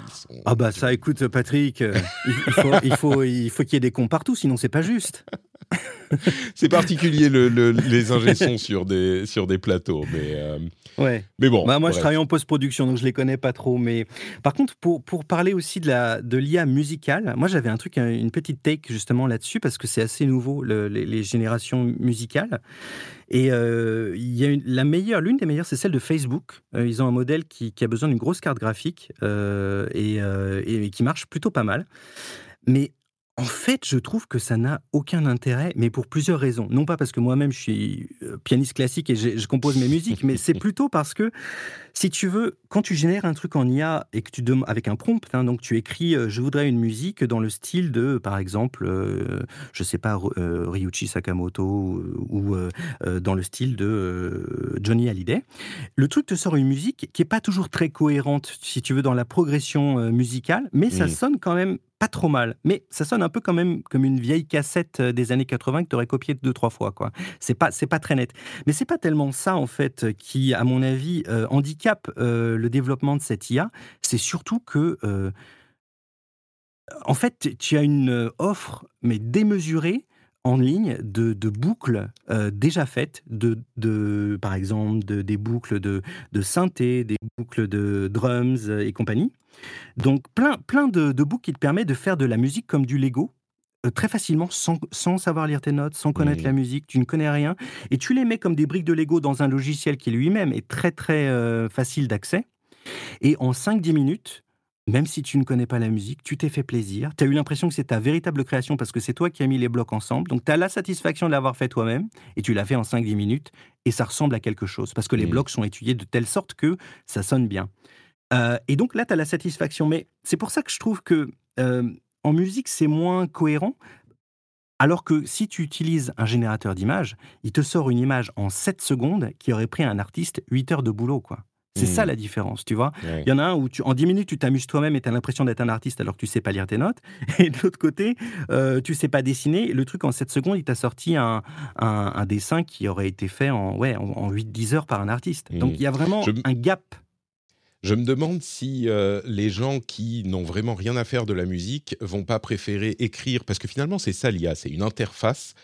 ah bah ça, écoute Patrick, il, faut, il faut qu'il y ait des cons partout, sinon c'est pas juste. c'est particulier le, les ingé sur des, sur des plateaux, mais, euh, ouais. mais bon. Bah, moi, je travaille en post-production, donc je les connais pas trop. Mais par contre, pour, pour parler aussi de la de l'IA musicale, moi j'avais un truc, une petite take justement là-dessus parce que c'est assez nouveau les, générations musicales. Et euh, il y a la meilleure, l'une des meilleures, c'est celle de Facebook. Euh, ils ont un modèle qui, qui a besoin d'une grosse carte graphique et, et qui marche plutôt pas mal. Mais en fait, je trouve que ça n'a aucun intérêt, mais pour plusieurs raisons. Non pas parce que moi-même je suis euh, pianiste classique et je, compose mes musiques, mais c'est plutôt parce que, si tu veux, quand tu génères un truc en IA et que tu demandes avec un prompt, hein, donc tu écris euh, je voudrais une musique dans le style de, par exemple, je euh, je sais pas, Ryuichi Sakamoto ou, dans le style de Johnny Hallyday, le truc te sort une musique qui est pas toujours très cohérente, si tu veux, dans la progression musicale, mais ça mmh. sonne quand même pas trop mal, mais ça sonne un peu quand même comme une vieille cassette euh, des années 80 que tu aurais copiée deux trois fois quoi. C'est pas c'est pas très net. Mais c'est pas tellement ça en fait qui à mon avis euh, le développement de cette IA, c'est surtout que en fait, tu as une offre mais démesurée en ligne de, boucles déjà faites, de, de, par exemple de, des boucles de, de synthé, des boucles de drums et compagnie. Donc plein, plein de, de boucles qui te permettent de faire de la musique comme du Lego, très facilement, sans, sans, savoir lire tes notes, sans connaître la mmh. musique, tu ne connais rien, et tu les mets comme des briques de Lego dans un logiciel qui lui-même est très très euh, facile d'accès. Et en 5-10 minutes, même si tu ne connais pas la musique, tu t'es fait plaisir, tu as eu l'impression que c'est ta véritable création parce que c'est toi qui as mis les blocs ensemble, donc tu as la satisfaction de l'avoir fait toi-même, et tu l'as fait en 5-10 minutes, et ça ressemble à quelque chose, parce que les mmh. blocs sont étudiés de telle sorte que ça sonne bien. Euh, et donc là, tu as la satisfaction. Mais c'est pour ça que je trouve que euh, en musique, c'est moins cohérent. Alors que si tu utilises un générateur d'images, il te sort une image en 7 secondes qui aurait pris un artiste 8 heures de boulot, quoi. C'est ça mmh. la différence, tu vois. Il y en a un où tu, en 10 minutes, tu t'amuses toi-même et tu as l'impression d'être un artiste alors que tu sais pas lire tes notes. Et de l'autre côté, euh, tu sais pas dessiner. Le truc, en 7 secondes, il t'a sorti un, un, dessin qui aurait été fait en, ouais, en, 8-10 heures par un artiste. Donc mmh. il y a vraiment un gap je me demande si euh, les gens qui n'ont vraiment rien à faire de la musique vont pas préférer écrire, parce que finalement c'est ça l'IA, c'est une interface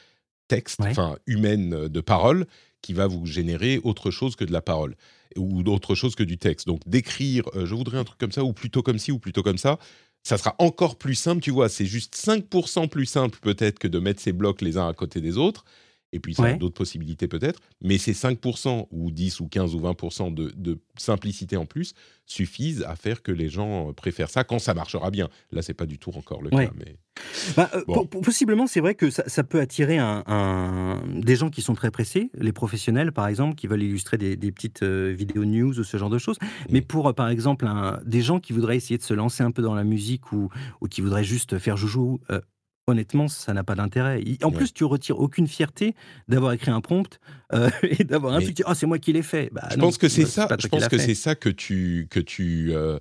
texte, enfin humaine euh, de parole, qui va vous générer autre chose que de la parole ou d'autre chose que du texte. Donc d'écrire, euh, je voudrais un truc comme ça, ou plutôt comme ci, ou plutôt comme ça, ça sera encore plus simple, tu vois, c'est juste 5% plus simple peut-être que de mettre ces blocs les uns à côté des autres et puis ça a d'autres possibilités peut-être, mais ces 5% ou 10 ou 15 ou 20% de, de, simplicité en plus suffisent à faire que les gens préfèrent ça quand ça marchera bien. Là, c'est pas du tout encore le cas. Mais... Bah, euh, possiblement, c'est vrai que ça, peut attirer un, des gens qui sont très pressés, les professionnels par exemple, qui veulent illustrer des, petites euh, vidéos news ou ce genre de choses. Mais pour, euh, par exemple, un, des gens qui voudraient essayer de se lancer un peu dans la musique ou, ou qui voudraient juste faire joujou, honnêtement, ça n'a pas d'intérêt. En plus, tu retires aucune fierté d'avoir écrit un prompt euh, et d'avoir un truc. Oh, c'est moi qui l'ai fait. Bah je pense que c'est ça. Je pense que c'est ça que tu que tu, euh,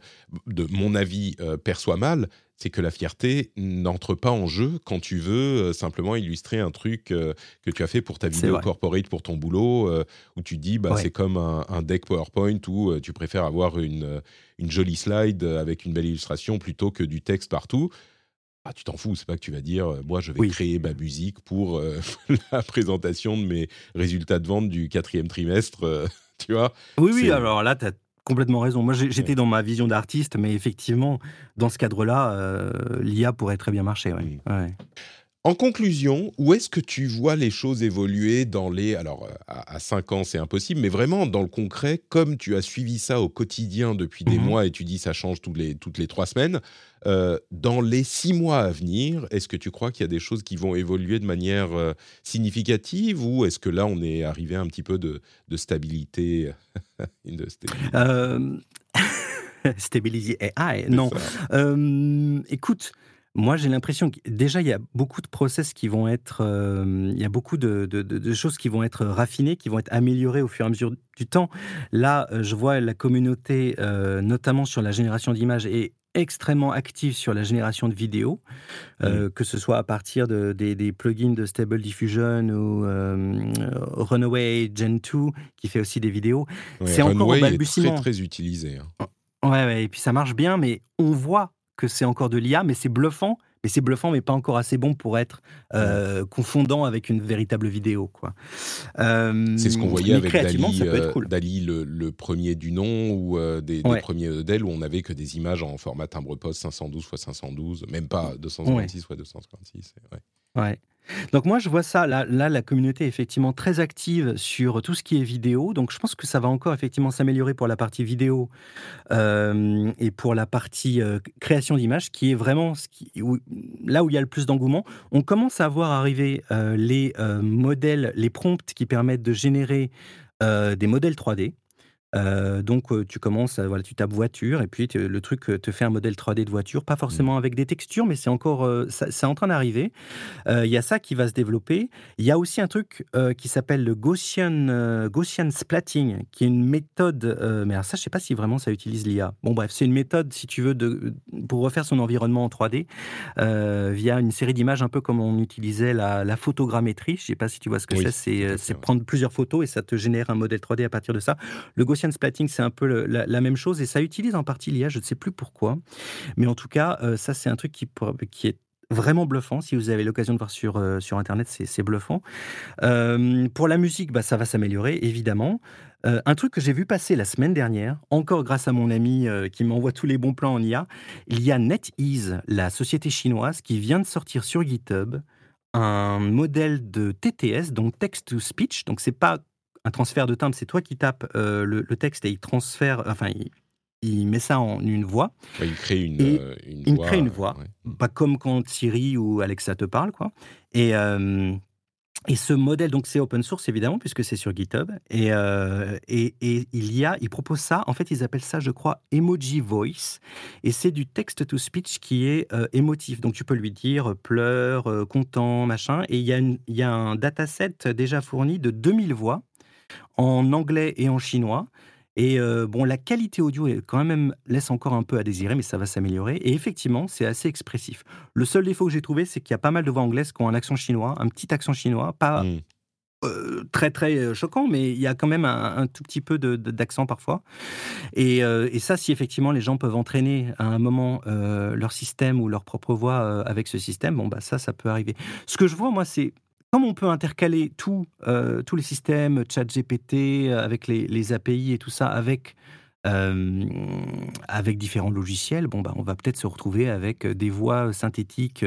de mon avis, euh, perçois mal. C'est que la fierté n'entre pas en jeu quand tu veux simplement illustrer un truc que tu as fait pour ta vidéo corporate, pour ton boulot, où tu dis bah c'est comme un, un, deck PowerPoint où tu préfères avoir une une jolie slide avec une belle illustration plutôt que du texte partout. Ah, tu t'en fous, c'est pas que tu vas dire, euh, moi je vais créer ma musique pour euh, la présentation de mes résultats de vente du quatrième trimestre, euh, tu vois Oui, oui, alors là, tu as complètement raison. Moi, j'étais dans ma vision d'artiste, mais effectivement, dans ce cadre-là, l'IA pourrait très bien marcher. Ouais. Mmh. En conclusion, où est-ce que tu vois les choses évoluer dans les... Alors, à, 5 ans, c'est impossible, mais vraiment dans le concret, comme tu as suivi ça au quotidien depuis des mmh mois et tu dis ça change toutes les, toutes les trois semaines, euh, dans les six mois à venir, est-ce que tu crois qu'il y a des choses qui vont évoluer de manière euh, significative ou est-ce que là, on est arrivé à un petit peu de, stabilité, de stabilité. Euh... AI, non. Écoute, moi, j'ai l'impression que déjà, il y a beaucoup de process qui vont être, euh, il y a beaucoup de, de, choses qui vont être raffinées, qui vont être améliorées au fur et à mesure du temps. Là, je vois la communauté, euh, notamment sur la génération d'images, est extrêmement active sur la génération de vidéos, que ce soit à partir de, des, plugins de Stable Diffusion ou Runaway Gen 2, qui fait aussi des vidéos. c'est encore au balbutiement. Est très, très utilisé. Hein. Ouais, ouais, et puis ça marche bien, mais on voit que c'est encore de l'IA, mais c'est bluffant mais c'est bluffant, mais pas encore assez bon pour être euh, confondant avec une véritable vidéo. quoi. Euh, c'est ce qu'on voyait avec Dali, Dali le, premier du nom, ou des, premiers d'elle, où on n'avait que des images en format timbre-poste 512 x 512, même pas 256 x 256. Ouais. ouais. Donc moi, je vois ça, là, la communauté est effectivement très active sur tout ce qui est vidéo. Donc je pense que ça va encore effectivement s'améliorer pour la partie vidéo euh, et pour la partie euh, création d'images, qui est vraiment là où il y a le plus d'engouement. On commence à voir arriver euh, les modèles, les prompts qui permettent de générer des modèles 3D. Euh, donc, euh, tu commences, voilà, tu tapes voiture et puis le truc euh, te fait un modèle 3D de voiture, pas forcément mmh. avec des textures, mais c'est encore, c'est en train d'arriver. Il y a ça qui va se développer. Il y a aussi un truc qui s'appelle le Gaussian, Gaussian splatting, qui est une méthode, mais alors ça, je sais pas si vraiment ça utilise l'IA. Bon, bref, c'est une méthode, si tu veux, de, pour refaire son environnement en 3D via une série d'images, un peu comme on utilisait la, photogrammétrie. Je sais pas si tu vois ce que c'est. C'est prendre plusieurs photos et ça te génère un modèle 3D à partir de ça. Le Gaussian splatting, c'est un peu la, même chose et ça utilise en partie l'IA, je ne sais plus pourquoi. Mais en tout cas, euh, ça, c'est un truc qui, est vraiment bluffant. Si vous avez l'occasion de voir sur, euh, sur Internet, c'est bluffant. Euh, pour la musique, bah, ça va s'améliorer, évidemment. un truc que j'ai vu passer la semaine dernière, encore grâce à mon ami qui m'envoie tous les bons plans en IA, il y a NetEase, la société chinoise, qui vient de sortir sur GitHub un modèle de TTS, donc text to speech. Donc c'est pas un transfert de timbre, c'est toi qui tapes euh, le, texte et il transfère, enfin, il, met ça en une voix. il crée une, euh, il voix. crée une voix, pas comme quand Siri ou Alexa te parle, quoi. Et, euh, et ce modèle, donc c'est open source évidemment, puisque c'est sur GitHub. Et, et, et, il y a, ils proposent ça, en fait, ils appellent ça, je crois, Emoji Voice. Et c'est du text-to-speech qui est émotif. Donc tu peux lui dire pleure, content, machin. Et il y, a il y a un dataset déjà fourni de 2000 voix en anglais et en chinois. Et euh, bon, la qualité audio est quand même laisse encore un peu à désirer, mais ça va s'améliorer. Et effectivement, c'est assez expressif. Le seul défaut que j'ai trouvé, c'est qu'il y a pas mal de voix anglaises qui ont un accent chinois, un petit accent chinois, pas mmh. euh, très très euh, choquant, mais il y a quand même un, tout petit peu d'accent parfois. Et, et, ça, si effectivement les gens peuvent entraîner à un moment leur système ou leur propre voix avec ce système, bon bah ça, ça peut arriver. Ce que je vois, moi, c'est comme on peut intercaler tout, euh, tous les systèmes, ChatGPT, euh, avec les, API et tout ça, avec, euh, avec différents logiciels, bon, bah, on va peut-être se retrouver avec des voix synthétiques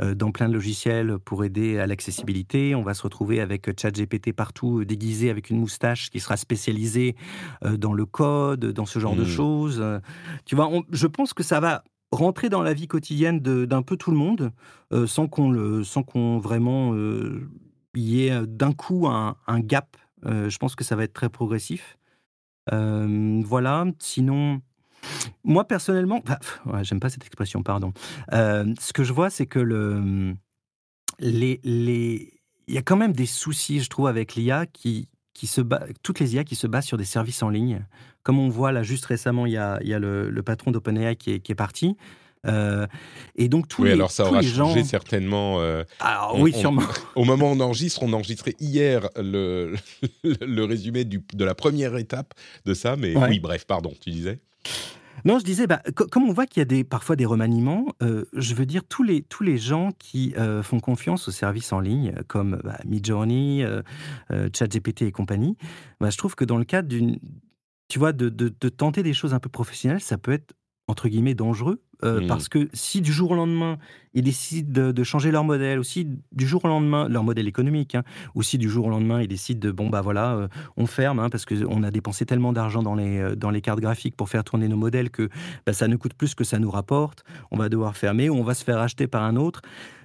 dans plein de logiciels pour aider à l'accessibilité. On va se retrouver avec ChatGPT partout, déguisé avec une moustache qui sera spécialisée dans le code, dans ce genre de mmh. choses. Tu vois, je pense que ça va rentrer dans la vie quotidienne d'un peu tout le monde, euh, sans qu'on vraiment euh, y ait euh, d'un coup un, gap. je pense que ça va être très progressif. voilà. Sinon, moi personnellement, j'aime pas cette expression, pardon. ce que je vois, c'est que le, les, les, il y a quand même des soucis, je trouve, avec l'IA qui, qui se toutes les IA qui se basent sur des services en ligne. Comme on voit là juste récemment, il y a, il y a le, patron d'OpenAI qui est, qui est parti. Euh, et donc tous oui, les, alors ça aura changé certainement. Euh, alors oui, sûrement. au moment où on enregistre, on enregistrait hier le, le résumé du, de la première étape de ça, mais oui, bref, pardon, tu disais. Non, je disais, bah, comme on voit qu'il y a des, parfois des remaniements, euh, je veux dire, tous les, tous les gens qui euh, font confiance aux services en ligne, comme bah, Midjourney, euh, ChatGPT et compagnie, bah, je trouve que dans le cadre d'une. Tu vois, de, de, tenter des choses un peu professionnelles, ça peut être entre guillemets dangereux euh, mmh. parce que si du jour au lendemain ils décident de, changer leur modèle, aussi du jour au lendemain leur modèle économique, hein, ou si du jour au lendemain ils décident de bon bah voilà euh, on ferme hein, parce qu'on a dépensé tellement d'argent dans les euh, dans les cartes graphiques pour faire tourner nos modèles que bah, ça ne coûte plus que ça nous rapporte, on va devoir fermer ou on va se faire acheter par un autre.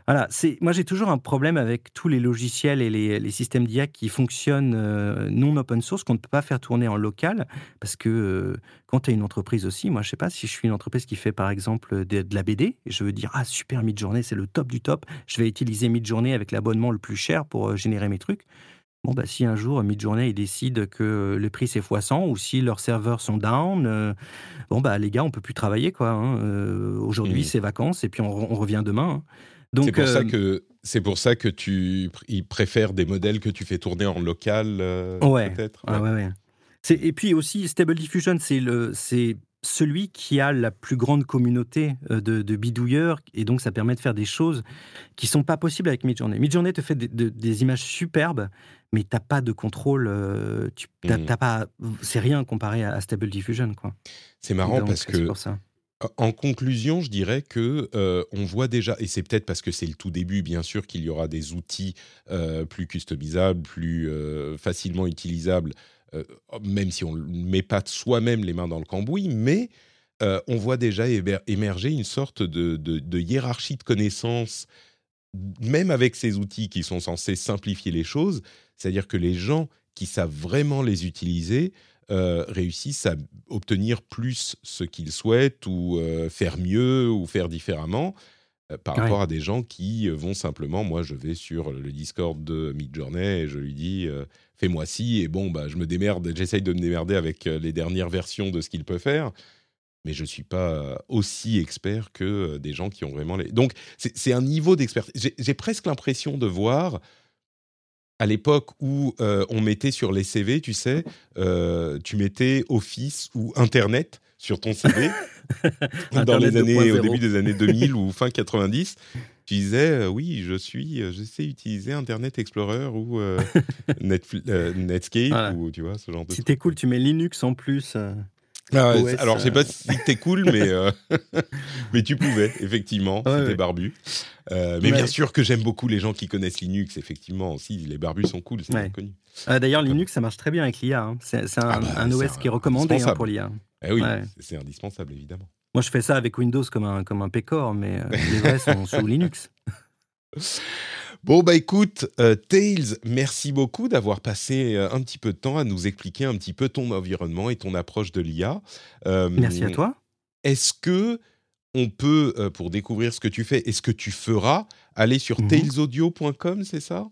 Voilà, c'est moi j'ai toujours un problème avec tous les logiciels et les, systèmes d'IA qui fonctionnent euh, non open source qu'on ne peut pas faire tourner en local parce que euh, quand tu es une entreprise aussi, moi je sais pas si je suis une entreprise qui fait par exemple de, la BD et je veux dire ah super Midjourney c'est le top du top, je vais utiliser Midjourney avec l'abonnement le plus cher pour euh, générer mes trucs. Bon, bah, si un jour Midjourney décide que le prix c'est x100 ou si leurs serveurs sont down, bon, bah, les gars, on peut plus travailler. quoi. Hein. Aujourd'hui, mmh. c'est vacances et puis on, revient demain. Hein. C'est pour, ça euh, que, c'est pour ça que tu ils préfèrent des modèles que tu fais tourner en local, euh, ouais. peut-être? Ouais. ouais, Et puis aussi, Stable Diffusion, c'est le, c'est celui qui a la plus grande communauté euh, de, bidouilleurs, et donc ça permet de faire des choses qui sont pas possibles avec Midjourney. Midjourney te fait des, images superbes, mais t'as pas de contrôle, euh, tu, mmh. pas, c'est rien comparé à, Stable Diffusion, quoi. C'est marrant parce que. En conclusion, je dirais que euh, on voit déjà, et c'est peut-être parce que c'est le tout début, bien sûr, qu'il y aura des outils plus customisables, plus facilement utilisables euh, même si on ne met pas soi-même les mains dans le cambouis, mais euh, on voit déjà émerger une sorte de, hiérarchie de connaissances, même avec ces outils qui sont censés simplifier les choses, c'est-à-dire que les gens qui savent vraiment les utiliser euh, réussissent à obtenir plus ce qu'ils souhaitent ou faire mieux ou faire différemment. par rapport à des gens qui vont simplement, moi je vais sur le Discord de Midjourney et je lui dis fais-moi ci, et bon, bah, je me démerde, j'essaye de me démerder avec euh, les dernières versions de ce qu'il peut faire, mais je ne suis pas aussi expert que euh, des gens qui ont vraiment les... Donc, c'est un niveau d'expertise. J'ai presque l'impression de voir, à l'époque où euh, on mettait sur les CV, tu sais, tu mettais Office ou Internet sur ton CV, dans les années, au début des années 2000 ou fin 90 tu disais euh, oui, je suis, euh, je sais utiliser Internet Explorer ou euh, Netscape ou tu vois ce genre de. Si t'es cool, tu mets Linux en plus. Ah alors, je sais pas si t'es cool, mais, mais tu pouvais, effectivement, c'était barbu. mais bien sûr que j'aime beaucoup les gens qui connaissent Linux, effectivement. Si, les barbus sont cool, c'est connu. D'ailleurs, Linux, ça marche très bien avec l'IA. Hein. C'est un, ah bah, OS qui est recommandé hein, pour l'IA. Eh oui, c'est indispensable, évidemment. Moi, je fais ça avec Windows comme un, comme un pécor, mais euh, les vrais sont sous Linux. Bon, bah écoute, euh, Tails, merci beaucoup d'avoir passé euh, un petit peu de temps à nous expliquer un petit peu ton environnement et ton approche de l'IA. merci à toi. Est-ce que on peut, pour découvrir ce que tu fais et ce que tu feras, aller sur mmh tailsaudio.com, c'est ça?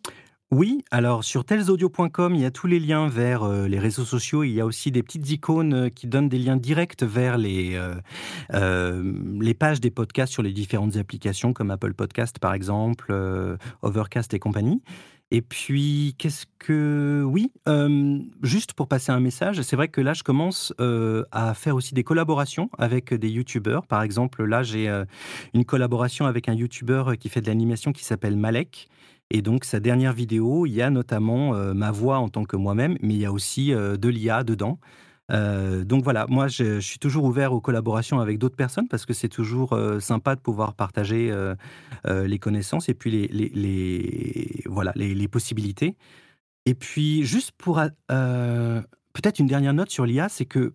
Oui, alors sur telsaudio.com, il y a tous les liens vers euh, les réseaux sociaux. Il y a aussi des petites icônes euh, qui donnent des liens directs vers les, euh, les pages des podcasts sur les différentes applications comme Apple Podcast par exemple, Overcast et compagnie. Et puis, qu'est-ce que... Oui, juste pour passer un message, c'est vrai que là, je commence à faire aussi des collaborations avec des YouTubeurs. Par exemple, là, j'ai une collaboration avec un YouTuber qui fait de l'animation qui s'appelle Malek et donc, sa dernière vidéo, il y a notamment euh, ma voix en tant que moi-même, mais il y a aussi euh, de l'IA dedans. Euh, donc voilà, moi je, suis toujours ouvert aux collaborations avec d'autres personnes parce que c'est toujours sympa de pouvoir partager les connaissances et puis les, voilà, les, possibilités. Et puis juste pour peut-être une dernière note sur l'IA, c'est que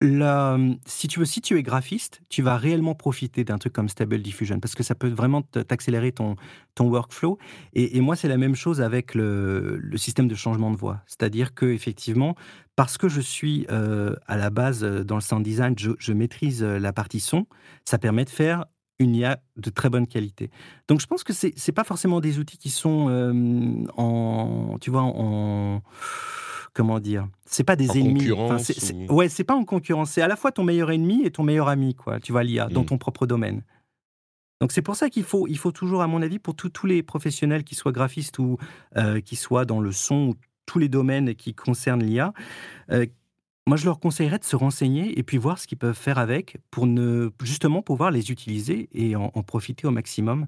si tu veux, si tu es graphiste, tu vas réellement profiter d'un truc comme Stable Diffusion parce que ça peut vraiment t'accélérer ton, workflow. Et, moi, c'est la même chose avec le, système de changement de voix. C'est-à-dire que effectivement, parce que je suis euh, à la base euh, dans le sound design, je, maîtrise euh, la partie son, ça permet de faire une IA de très bonne qualité. Donc je pense que c'est pas forcément des outils qui sont en, tu vois, en comment dire C'est pas des ennemis. Ouais, c'est pas en concurrence. C'est à la fois ton meilleur ennemi et ton meilleur ami, quoi. Tu vois l'IA dans mm. ton propre domaine. Donc c'est pour ça qu'il faut, il faut toujours, à mon avis, pour tous les professionnels, qui soient graphistes ou euh, qui soient dans le son ou tous les domaines qui concernent l'IA, euh, moi je leur conseillerais de se renseigner et puis voir ce qu'ils peuvent faire avec pour ne justement pouvoir les utiliser et en, profiter au maximum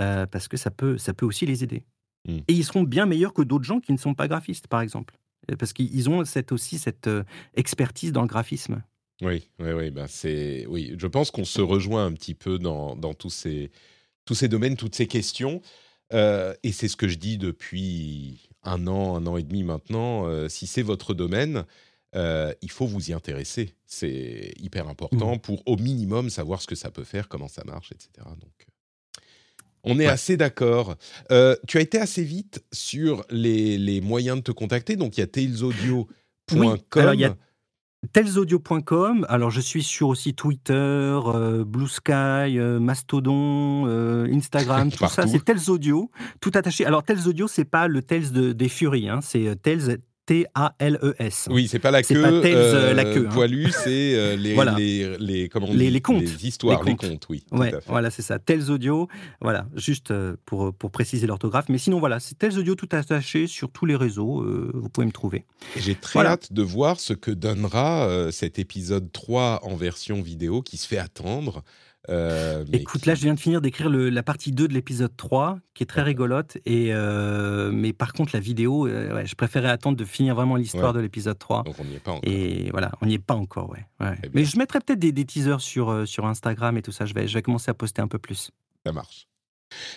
euh, parce que ça peut, ça peut aussi les aider. Mm. Et ils seront bien meilleurs que d'autres gens qui ne sont pas graphistes, par exemple. Parce qu'ils ont cette, aussi cette expertise dans le graphisme. Oui, oui, oui. Ben c'est, oui je pense qu'on se rejoint un petit peu dans, dans tous, ces, tous ces domaines, toutes ces questions. Euh, et c'est ce que je dis depuis un an, un an et demi maintenant. si c'est votre domaine, il faut vous y intéresser. C'est hyper important mmh. pour au minimum savoir ce que ça peut faire, comment ça marche, etc. Donc, on est assez d'accord. Euh, tu as été assez vite sur les, moyens de te contacter. Donc, il y a tailsaudio.com. alors, il y a Telsaudio.com. Alors, je suis sur aussi Twitter, euh, Blue Sky, euh, Mastodon, Instagram, tout ça. C'est Tels Audio, tout attaché. Alors, Tels Audio, c'est pas le Tels de, des Furies, hein. c'est Tels T-A-L-E-S. Oui, c'est pas la C'est queue. pas Tales, euh, la queue, hein. C'est euh, les, Voilà. les, les, comment on Les- dit les contes. Les histoires, Les les contes. oui. Ouais, voilà, c'est ça. Tels Audio, voilà, juste euh, pour, pour préciser l'orthographe. Mais sinon, voilà, c'est Tels Audio tout attaché sur tous les réseaux. euh, vous pouvez me trouver. J'ai très Voilà. hâte de voir ce que donnera euh, cet épisode 3 en version vidéo qui se fait attendre. Euh, Écoute, qui- là, je viens de finir d'écrire la partie 2 de l'épisode 3, qui est très rigolote. Et, euh, mais par contre, la vidéo, euh, ouais, je préférais attendre de finir vraiment l'histoire Ouais. de l'épisode 3. Donc on n'y est pas encore. Et voilà, on n'y est pas encore, ouais. bien. Mais je mettrai peut-être des, des teasers sur, sur Instagram et tout ça. Je vais, je vais commencer à poster un peu plus. Ça marche.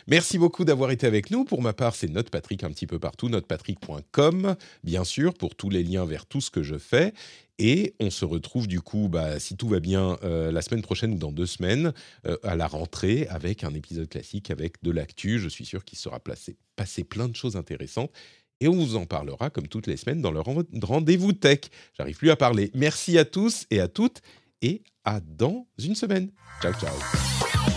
Merci beaucoup d'avoir été avec nous. Pour ma part, c'est NotePatrick un petit peu partout, notepatrick.com, bien sûr, pour tous les liens vers tout ce que je fais. Et on se retrouve du coup, bah, si tout va bien, euh, la semaine prochaine ou dans deux semaines, euh, à la rentrée, avec un épisode classique, avec de l'actu. Je suis sûr qu'il sera placé, passé plein de choses intéressantes. Et on vous en parlera, comme toutes les semaines, dans le ren- rendez-vous tech. J'arrive plus à parler. Merci à tous et à toutes. Et à dans une semaine. Ciao, ciao.